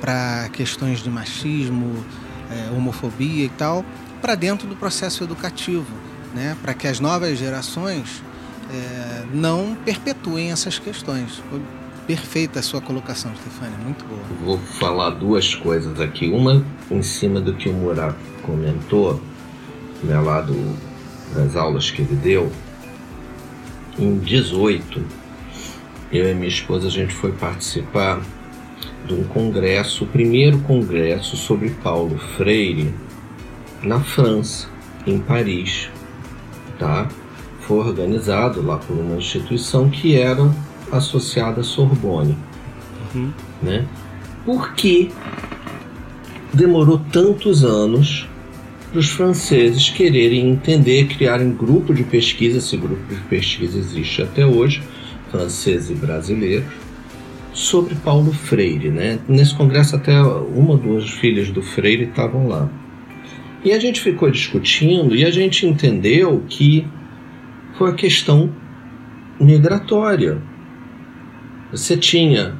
para questões de machismo, é, homofobia e tal, para dentro do processo educativo, né? para que as novas gerações é, não perpetuem essas questões. Perfeita a sua colocação, Stefania, muito boa. Vou falar duas coisas aqui. Uma em cima do que o Murat comentou, né, lá do, das aulas que ele deu. Em 18, eu e minha esposa a gente foi participar de um congresso, o primeiro congresso sobre Paulo Freire na França, em Paris, tá? Foi organizado lá por uma instituição que era associada à Sorbonne. Uhum. Né? Por que demorou tantos anos para os franceses quererem entender, criarem grupo de pesquisa, esse grupo de pesquisa existe até hoje, franceses e brasileiros, sobre Paulo Freire. Né? Nesse congresso até uma ou duas filhas do Freire estavam lá. E a gente ficou discutindo e a gente entendeu que foi a questão migratória. Você tinha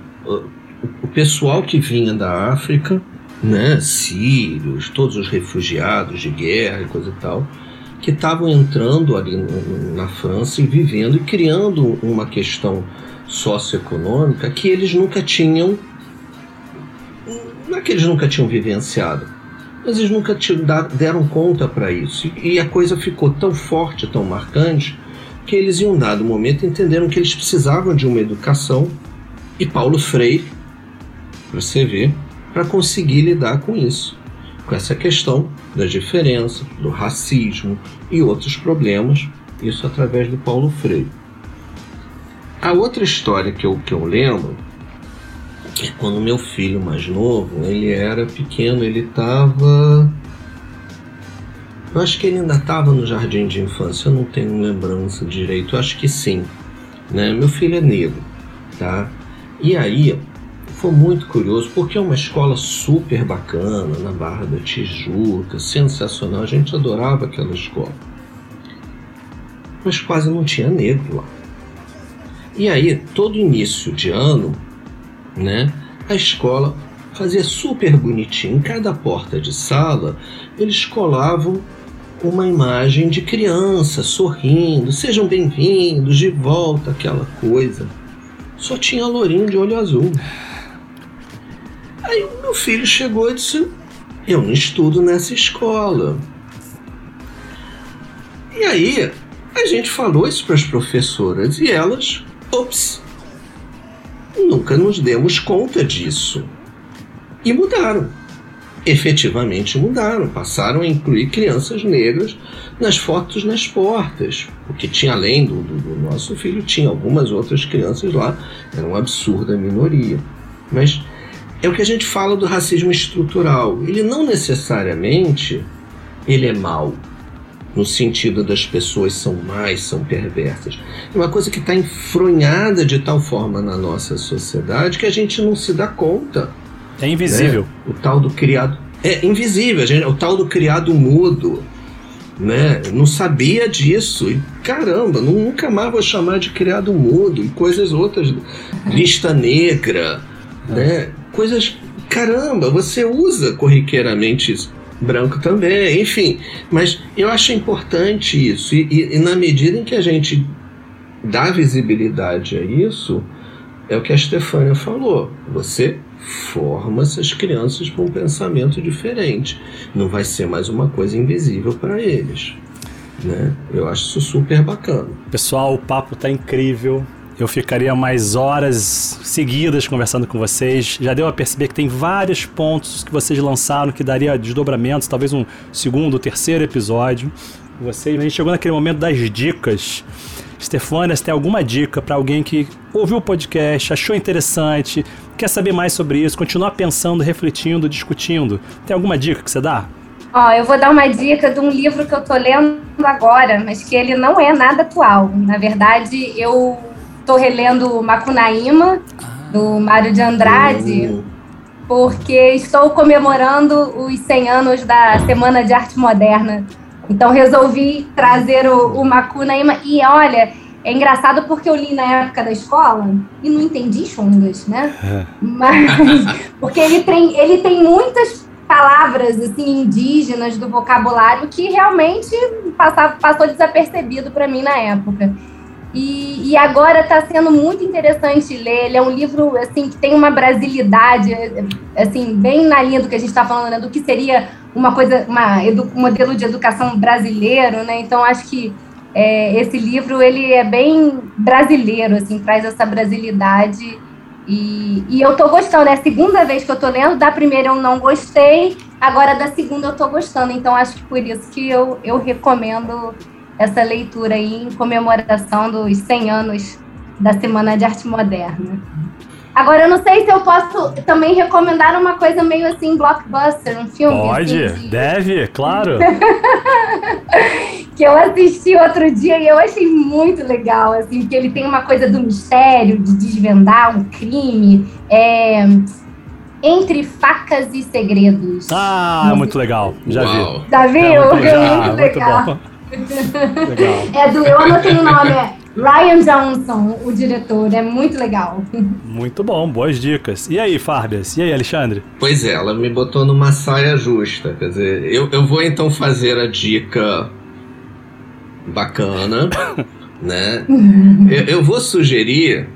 o pessoal que vinha da África né, sírios, todos os refugiados de guerra e coisa e tal, que estavam entrando ali na França e vivendo e criando uma questão socioeconômica que eles nunca tinham não é que eles nunca tinham vivenciado, mas eles nunca deram conta para isso. E a coisa ficou tão forte, tão marcante, que eles, em um dado momento, entenderam que eles precisavam de uma educação. E Paulo Freire, você vê, para conseguir lidar com isso, com essa questão da diferença, do racismo e outros problemas, isso através do Paulo Freire. A outra história que eu, que eu lembro é quando meu filho mais novo, ele era pequeno, ele estava. Eu acho que ele ainda estava no jardim de infância, eu não tenho lembrança direito, eu acho que sim. Né? Meu filho é negro, tá? E aí, foi muito curioso, porque é uma escola super bacana, na Barra da Tijuca, sensacional, a gente adorava aquela escola. Mas quase não tinha negro lá. E aí, todo início de ano, né, a escola fazia super bonitinho. Em cada porta de sala, eles colavam uma imagem de criança sorrindo, sejam bem-vindos, de volta, aquela coisa. Só tinha lourinho de olho azul. Aí o meu filho chegou e disse: Eu não estudo nessa escola. E aí a gente falou isso para as professoras e elas Ops! Nunca nos demos conta disso. E mudaram. Efetivamente mudaram. Passaram a incluir crianças negras nas fotos nas portas. Porque tinha, além do, do, do nosso filho, tinha algumas outras crianças lá. Era uma absurda minoria. Mas é o que a gente fala do racismo estrutural. Ele não necessariamente ele é mau no sentido das pessoas são mais, são perversas. É uma coisa que está enfronhada de tal forma na nossa sociedade que a gente não se dá conta. É invisível. Né? O tal do criado. É invisível, gente, o tal do criado mudo. Né? Não sabia disso. E caramba, nunca mais vou chamar de criado mudo e coisas outras. Lista negra, né? Coisas. Caramba, você usa corriqueiramente isso branco também, enfim. Mas eu acho importante isso. E, e, e, na medida em que a gente dá visibilidade a isso, é o que a Stefânia falou. Você forma essas crianças para um pensamento diferente. Não vai ser mais uma coisa invisível para eles. Né? Eu acho isso super bacana. Pessoal, o papo tá incrível. Eu ficaria mais horas seguidas conversando com vocês. Já deu a perceber que tem vários pontos que vocês lançaram que daria desdobramentos, talvez um segundo, terceiro episódio. Vocês, a gente chegou naquele momento das dicas. Stefânia, você tem alguma dica para alguém que ouviu o podcast, achou interessante, quer saber mais sobre isso, continuar pensando, refletindo, discutindo? Tem alguma dica que você dá? Ó, eu vou dar uma dica de um livro que eu tô lendo agora, mas que ele não é nada atual. Na verdade, eu Estou relendo Macunaíma, do Mário de Andrade, porque estou comemorando os 100 anos da Semana de Arte Moderna. Então resolvi trazer o, o Macunaíma. E olha, é engraçado porque eu li na época da escola e não entendi chungas, né? É. Mas porque ele tem, ele tem muitas palavras assim indígenas do vocabulário que realmente passava, passou desapercebido para mim na época. E, e agora está sendo muito interessante ler. Ele é um livro assim que tem uma brasilidade, assim bem na linha do que a gente está falando, né? do que seria uma coisa, uma, edu, um modelo de educação brasileiro, né? Então acho que é, esse livro ele é bem brasileiro, assim, traz essa brasilidade. E, e eu estou gostando, é a segunda vez que eu estou lendo, da primeira eu não gostei, agora da segunda eu estou gostando, então acho que por isso que eu, eu recomendo essa leitura aí em comemoração dos 100 anos da Semana de Arte Moderna. Agora, eu não sei se eu posso também recomendar uma coisa meio assim, blockbuster, um filme. Pode, assim, deve, claro. que eu assisti outro dia e eu achei muito legal, assim, que ele tem uma coisa do mistério, de desvendar um crime. É... Entre Facas e Segredos. Ah, muito legal. Já Uau. vi. Já viu? É muito, é muito legal. Muito é do, eu anotei o nome, é Ryan Johnson, o diretor, é muito legal. Muito bom, boas dicas. E aí, Farbias? E aí, Alexandre? Pois é, ela me botou numa saia justa. Quer dizer, eu, eu vou então fazer a dica bacana, né? Eu, eu vou sugerir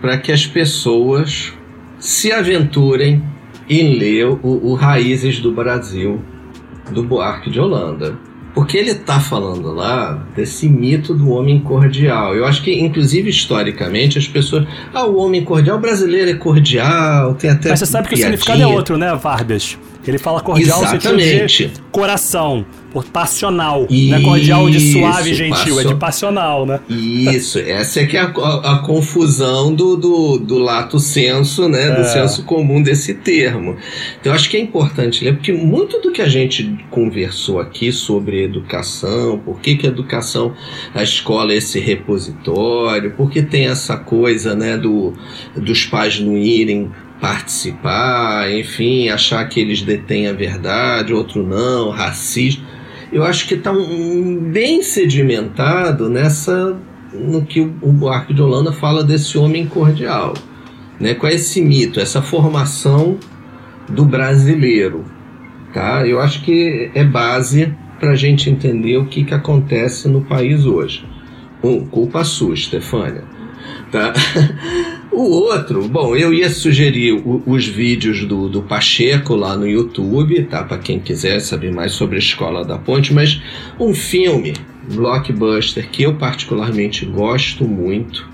para que as pessoas se aventurem em ler o, o Raízes do Brasil, do Buarque de Holanda. Porque ele está falando lá desse mito do homem cordial. Eu acho que, inclusive, historicamente, as pessoas. Ah, o homem cordial, o brasileiro é cordial, tem até. Mas você sabe que piadinha. o significado é outro, né, Vargas? Ele fala cordial Exatamente. no sentido de coração, por passional. Isso, não é cordial de suave e gentil, é de passional, né? Isso, essa é que é a, a, a confusão do, do, do, lato senso, né? É. Do senso comum desse termo. Então, eu acho que é importante ler, porque muito do que a gente conversou aqui sobre educação, por que, que a educação, a escola é esse repositório, porque tem essa coisa, né, do, dos pais não irem participar, enfim, achar que eles detêm a verdade, outro não, racista. Eu acho que está um, bem sedimentado nessa no que o, o Buarque de Holanda fala desse homem cordial, né? É esse mito, essa formação do brasileiro, tá? Eu acho que é base para a gente entender o que, que acontece no país hoje. Um, culpa sua, Stefânia. Tá? O outro, bom, eu ia sugerir o, os vídeos do, do Pacheco lá no YouTube, tá? Para quem quiser saber mais sobre a Escola da Ponte, mas um filme, blockbuster, que eu particularmente gosto muito,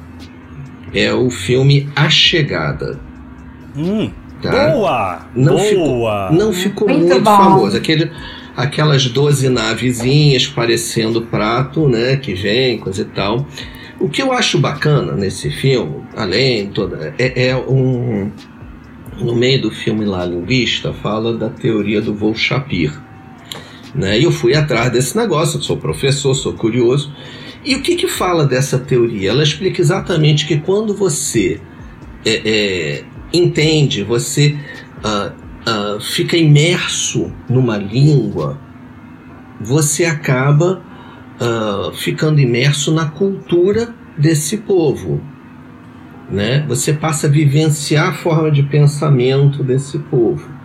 é o filme A Chegada. Hum, tá? Boa! Não boa! Ficou, não ficou muito, muito famoso. Aquele, aquelas 12 navezinhas parecendo prato, né? Que vem, coisa e tal. O que eu acho bacana nesse filme, além toda, é, é um no meio do filme lá linguista fala da teoria do Volshapir, né? E eu fui atrás desse negócio, sou professor, sou curioso. E o que que fala dessa teoria? Ela explica exatamente que quando você é, é, entende, você uh, uh, fica imerso numa língua, você acaba uh, ficando imerso na cultura desse povo. Né? Você passa a vivenciar a forma de pensamento desse povo.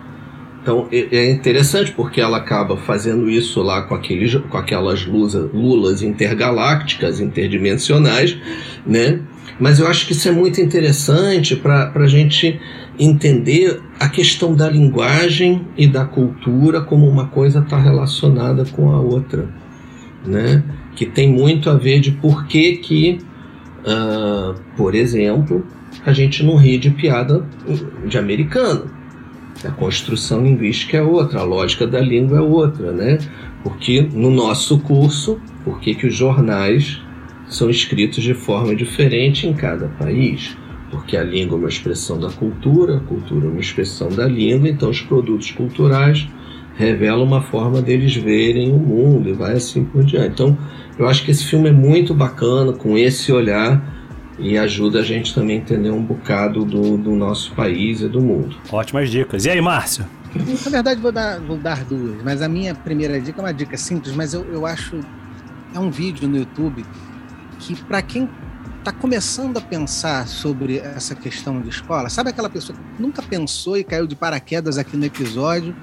Então é interessante porque ela acaba fazendo isso lá com, aqueles, com aquelas lulas, lulas intergalácticas, interdimensionais, né? Mas eu acho que isso é muito interessante para a gente entender a questão da linguagem e da cultura como uma coisa está relacionada com a outra né? que tem muito a ver de por que, que uh, por exemplo, a gente não ri de piada de americano. A construção linguística é outra, a lógica da língua é outra, né? Porque no nosso curso, por que, que os jornais são escritos de forma diferente em cada país? Porque a língua é uma expressão da cultura, a cultura é uma expressão da língua, então os produtos culturais revela uma forma deles verem o mundo e vai assim por diante. Então, eu acho que esse filme é muito bacana com esse olhar e ajuda a gente também a entender um bocado do, do nosso país e do mundo. Ótimas dicas. E aí, Márcio? Na verdade, vou dar, vou dar duas, mas a minha primeira dica é uma dica simples, mas eu, eu acho. É um vídeo no YouTube que, para quem está começando a pensar sobre essa questão de escola, sabe aquela pessoa que nunca pensou e caiu de paraquedas aqui no episódio,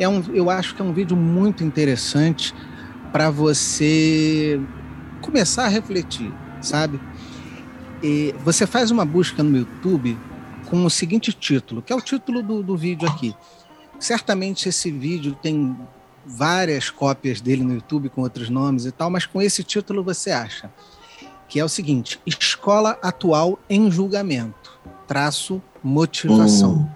é um, eu acho que é um vídeo muito interessante para você começar a refletir, sabe? E você faz uma busca no YouTube com o seguinte título, que é o título do, do vídeo aqui. Certamente esse vídeo tem várias cópias dele no YouTube com outros nomes e tal, mas com esse título você acha que é o seguinte: Escola Atual em Julgamento, traço motivação, uhum.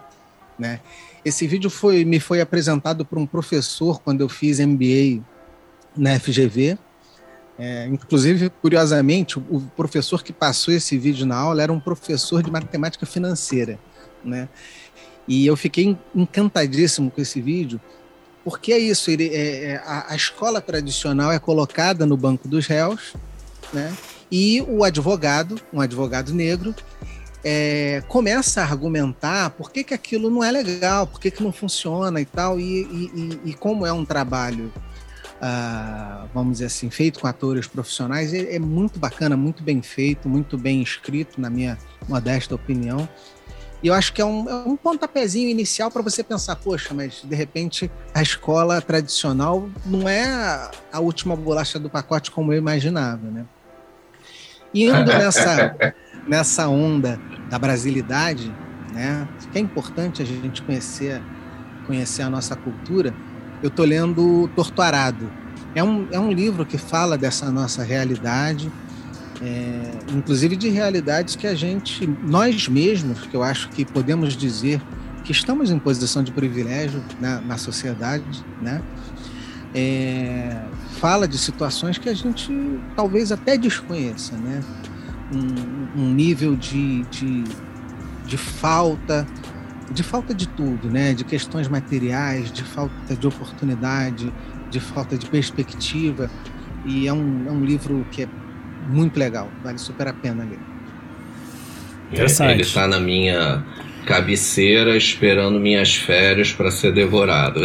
né? Esse vídeo foi, me foi apresentado por um professor quando eu fiz MBA na FGV. É, inclusive, curiosamente, o, professor que passou esse vídeo na aula era um professor de matemática financeira, né? E eu fiquei encantadíssimo com esse vídeo, porque é isso, ele, é, é, a, a, escola tradicional é colocada no banco dos réus, né? E o advogado, um advogado negro, é, começa a argumentar por que, que aquilo não é legal, por que, que não funciona e tal, e, e, e como é um trabalho uh, vamos dizer assim, feito com atores profissionais, é, é, muito bacana, muito bem feito, muito bem escrito, na minha modesta opinião. E eu acho que é um, é um pontapézinho inicial para você pensar, poxa, mas de repente a escola tradicional não é a última bolacha do pacote como eu imaginava, né? E indo nessa, nessa onda da brasilidade, né? Que é importante a gente conhecer, conhecer a nossa cultura eu estou lendo Torturado. É um, é um livro que fala dessa nossa realidade, é, inclusive de realidades que a gente, nós mesmos, que eu acho que podemos dizer que estamos em posição de privilégio na, na sociedade, né? É, fala de situações que a gente talvez até desconheça, né? Um, um nível de, de, de falta de falta de tudo, né? De questões materiais, de falta de oportunidade, de falta de perspectiva. E é um, é um livro que é muito legal, vale super a pena ler. Interessante. Ele está na minha cabeceira esperando minhas férias para ser devorado.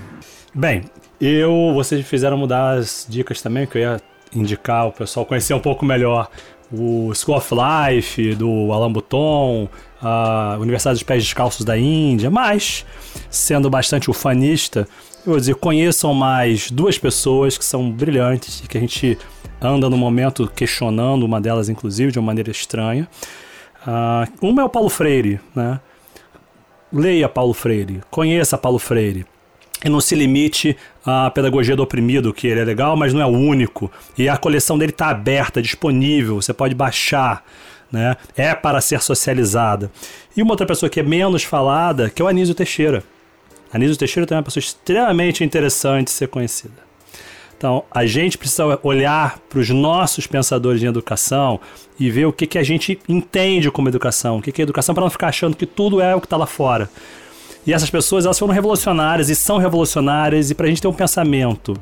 Bem, eu vocês fizeram mudar as dicas também que eu ia indicar o pessoal conhecer um pouco melhor o School of Life do Alan Bouton, a Universidade dos Pés Descalços da Índia, mas, sendo bastante ufanista, eu vou dizer, conheçam mais duas pessoas que são brilhantes e que a gente anda no momento questionando, uma delas, inclusive, de uma maneira estranha. Uh, uma é o Paulo Freire, né? Leia Paulo Freire, conheça Paulo Freire e não se limite à pedagogia do oprimido, que ele é legal, mas não é o único. E a coleção dele está aberta, disponível, você pode baixar né? É para ser socializada. E uma outra pessoa que é menos falada, que é o Anísio Teixeira. Anísio Teixeira também é uma pessoa extremamente interessante de ser conhecida. Então, a gente precisa olhar para os nossos pensadores em educação e ver o que, que a gente entende como educação, o que, que é educação, para não ficar achando que tudo é o que está lá fora. E essas pessoas, elas foram revolucionárias e são revolucionárias, e para a gente ter um pensamento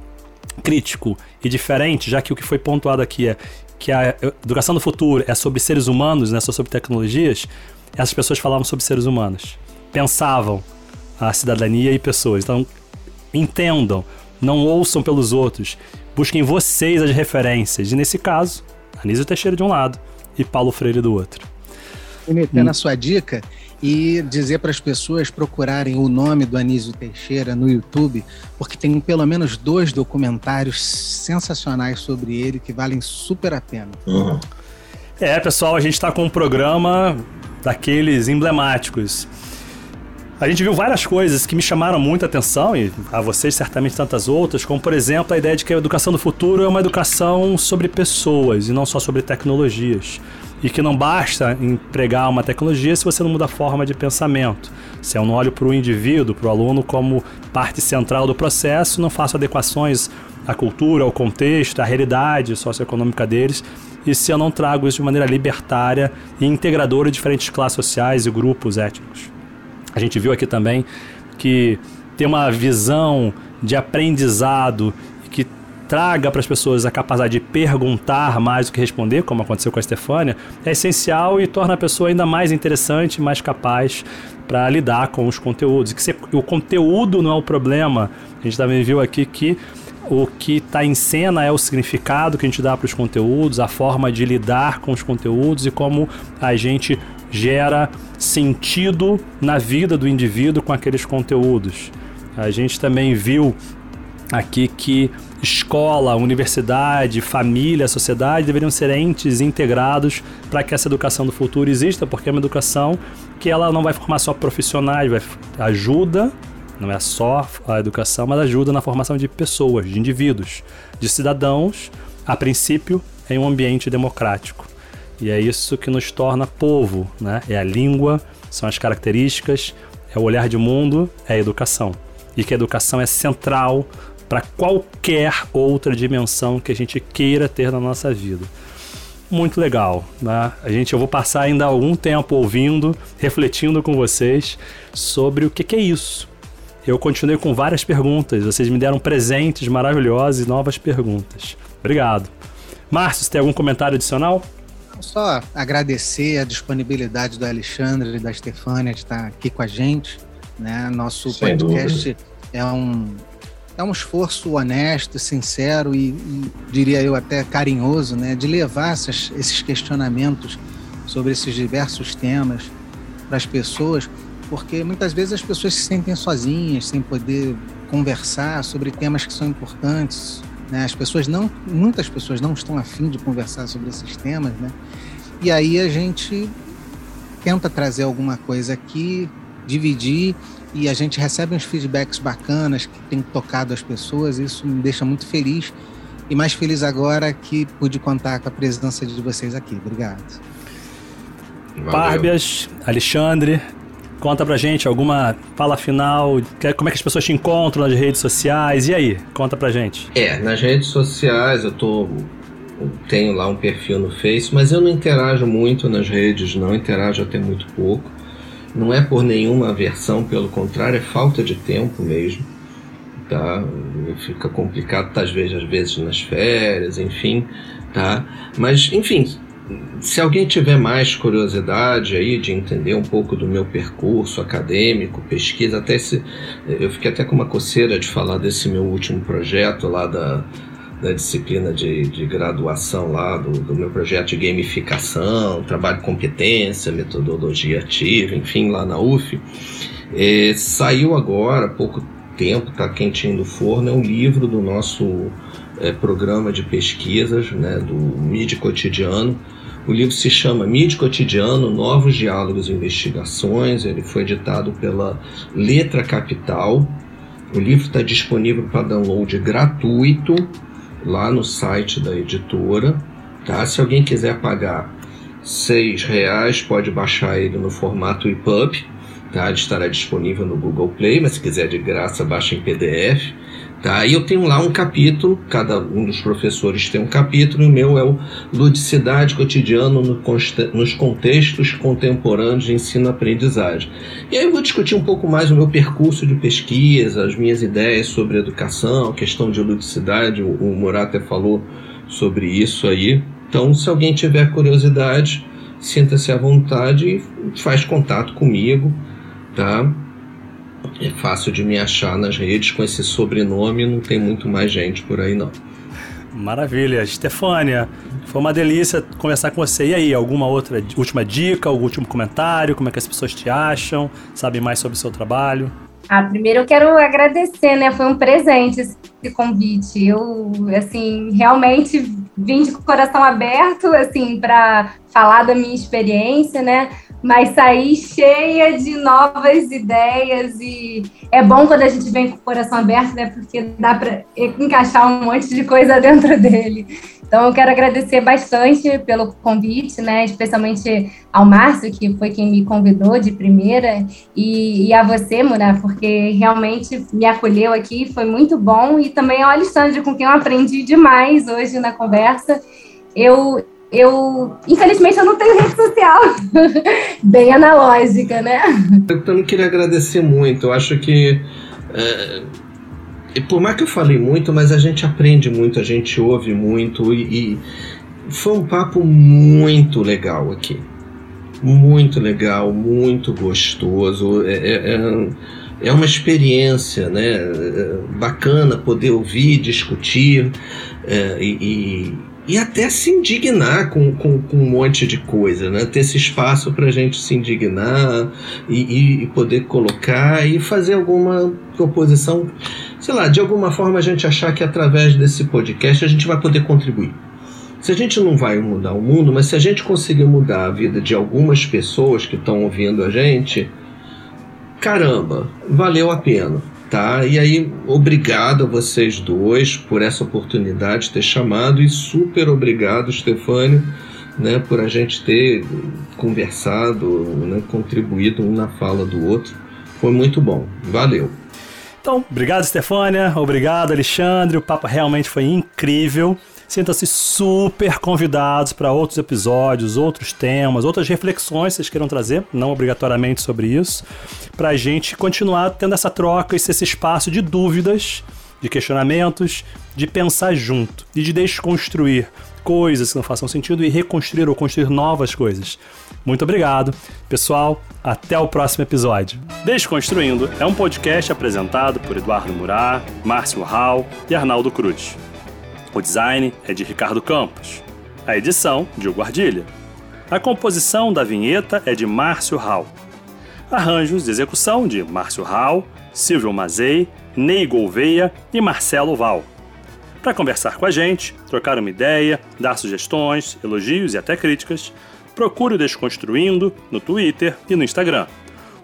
crítico e diferente, já que o que foi pontuado aqui é que a educação do futuro é sobre seres humanos, né, só sobre tecnologias, essas pessoas falavam sobre seres humanos. Pensavam a cidadania e pessoas. Então, entendam, não ouçam pelos outros. Busquem vocês as referências. E nesse caso, Anísio Teixeira de um lado e Paulo Freire do outro. Metendo hum. a sua dica, e dizer para as pessoas procurarem o nome do Anísio Teixeira no YouTube, porque tem pelo menos dois documentários sensacionais sobre ele que valem super a pena. Uhum. É, pessoal, a gente está com um programa daqueles emblemáticos. A gente viu várias coisas que me chamaram muita atenção, e a vocês certamente tantas outras, como por exemplo a ideia de que a educação do futuro é uma educação sobre pessoas e não só sobre tecnologias e que não basta empregar uma tecnologia se você não muda a forma de pensamento. Se eu não olho para o indivíduo, para o aluno como parte central do processo, não faço adequações à cultura, ao contexto, à realidade socioeconômica deles, e se eu não trago isso de maneira libertária e integradora de diferentes classes sociais e grupos étnicos. A gente viu aqui também que ter uma visão de aprendizado traga para as pessoas a capacidade de perguntar mais do que responder, como aconteceu com a Stefânia, é essencial e torna a pessoa ainda mais interessante, mais capaz para lidar com os conteúdos. Que se, o conteúdo não é o problema. A gente também viu aqui que o que está em cena é o significado que a gente dá para os conteúdos, a forma de lidar com os conteúdos e como a gente gera sentido na vida do indivíduo com aqueles conteúdos. A gente também viu aqui que escola, universidade, família, sociedade deveriam ser entes integrados para que essa educação do futuro exista, porque é uma educação que ela não vai formar só profissionais, vai ajuda, não é só a educação, mas ajuda na formação de pessoas, de indivíduos, de cidadãos, a princípio em um ambiente democrático. E é isso que nos torna povo, né? É a língua, são as características, é o olhar de mundo, é a educação. E que a educação é central para qualquer outra dimensão que a gente queira ter na nossa vida. Muito legal, né? A gente, eu vou passar ainda algum tempo ouvindo, refletindo com vocês sobre o que, que é isso. Eu continuei com várias perguntas, vocês me deram presentes maravilhosos e novas perguntas. Obrigado. Márcio, você tem algum comentário adicional? Só agradecer a disponibilidade do Alexandre e da Stefânia de estar aqui com a gente. Né? Nosso Sem podcast dúvida. é um, é um esforço honesto, sincero e, e, diria eu até carinhoso, né, de levar essas, esses questionamentos sobre esses diversos temas para as pessoas, porque muitas vezes as pessoas se sentem sozinhas, sem poder conversar sobre temas que são importantes. Né? As pessoas não, muitas pessoas não estão afim de conversar sobre esses temas, né? E aí a gente tenta trazer alguma coisa aqui, dividir e a gente recebe uns feedbacks bacanas que tem tocado as pessoas. Isso me deixa muito feliz e mais feliz agora que pude contar com a presença de vocês aqui. Obrigado. Bárbias, Alexandre, conta pra gente alguma fala final, como é que as pessoas te encontram nas redes sociais, e aí? Conta pra gente. É, nas redes sociais eu tô eu tenho lá um perfil no Face, mas eu não interajo muito nas redes, não interajo até muito pouco. Não é por nenhuma aversão, pelo contrário, é falta de tempo mesmo. Tá? Fica complicado, tá, às vezes, às vezes nas férias, enfim, tá? Mas, enfim, se alguém tiver mais curiosidade aí de entender um pouco do meu percurso acadêmico, pesquisa, até se eu fiquei até com uma coceira de falar desse meu último projeto lá da, da disciplina de, de graduação lá do, do, meu projeto de gamificação, trabalho competência, metodologia ativa, enfim, lá na UF. É, saiu agora, há pouco tempo, está quentinho do forno, é um livro do nosso é, programa de pesquisas, né, do MIDI Cotidiano, o livro se chama Mídia Cotidiano, Novos Diálogos e Investigações. Ele foi editado pela Letra Capital. O livro está disponível para download gratuito lá no site da editora. Tá? Se alguém quiser pagar seis reais, pode baixar ele no formato EPUB. Tá? Ele estará disponível no Google Play, mas se quiser de graça, baixa em PDF. Tá? E eu tenho lá um capítulo, cada um dos professores tem um capítulo, e o meu é o Ludicidade Cotidiano no nos Contextos Contemporâneos de Ensino-Aprendizagem. E aí eu vou discutir um pouco mais o meu percurso de pesquisa, as minhas ideias sobre educação, questão de ludicidade, o, o falou sobre isso aí. Então, se alguém tiver curiosidade, sinta-se à vontade e faz contato comigo, tá? É fácil de me achar nas redes com esse sobrenome, não tem muito mais gente por aí não. Maravilha. Stefânia, foi uma delícia conversar com você. E aí, alguma outra última dica, algum último comentário? Como é que as pessoas te acham? Sabem mais sobre o seu trabalho? Ah, primeiro eu quero agradecer, né? Foi um presente esse convite. Eu, assim, realmente vim de coração aberto, assim, para falar da minha experiência, né? Mas saí cheia de novas ideias e é bom quando a gente vem com o coração aberto, né? Porque dá para encaixar um monte de coisa dentro dele. Então eu quero agradecer bastante pelo convite, né? Especialmente ao Márcio, que foi quem me convidou de primeira, e, e a você, Murá, porque realmente me acolheu aqui, foi muito bom, e também ao Alexandre, com quem eu aprendi demais hoje na conversa. Eu, eu, infelizmente, eu não tenho rede social. Bem analógica, né? Eu também queria agradecer muito. Eu acho que. É, por mais que eu falei muito, mas a gente aprende muito, a gente ouve muito e, e foi um papo muito legal aqui. Muito legal, muito gostoso. É, é, é, é uma experiência né, é, bacana poder ouvir, discutir é, e, e até se indignar com, com, com, um monte de coisa, né? Ter esse espaço para a gente se indignar e, e, poder colocar e fazer alguma proposição, sei lá, de alguma forma a gente achar que através desse podcast a gente vai poder contribuir. Se a gente não vai mudar o mundo, mas se a gente conseguir mudar a vida de algumas pessoas que estão ouvindo a gente, caramba, valeu a pena tá? E aí, obrigado a vocês dois por essa oportunidade de ter chamado e super obrigado, Stefânio, né, por a gente ter conversado, né, contribuído um na fala do outro. Foi muito bom. Valeu. Então, obrigado, Stefânia. Obrigado, Alexandre. O papo realmente foi incrível. Sinta-se super convidados para outros episódios, outros temas, outras reflexões que vocês queiram trazer, não obrigatoriamente sobre isso, para a gente continuar tendo essa troca, esse, esse espaço de dúvidas, de questionamentos, de pensar junto e de desconstruir coisas que não façam sentido e reconstruir ou construir novas coisas. Muito obrigado. Pessoal, até o próximo episódio. Desconstruindo é um podcast apresentado por Eduardo Murat, Márcio Hall e Arnaldo Cruz. O design é de Ricardo Campos. A edição, de Hugo Ardilha. A composição da vinheta é de Márcio Hall. Arranjos de execução de Márcio Hall, Silvio Mazei, Ney Gouveia e Marcelo Val. Para conversar com a gente, trocar uma ideia, dar sugestões, elogios e até críticas, procure o Desconstruindo no Twitter e no Instagram.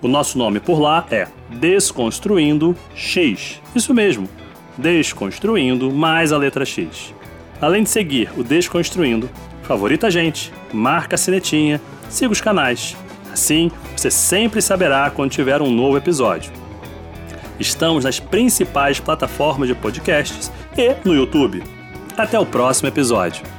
O nosso nome por lá é Desconstruindo X. Isso mesmo, Desconstruindo mais a letra X. Além de seguir o Desconstruindo, favorita a gente, marca a sinetinha, siga os canais. Assim, você sempre saberá quando tiver um novo episódio. Estamos nas principais plataformas de podcasts e no YouTube. Até o próximo episódio.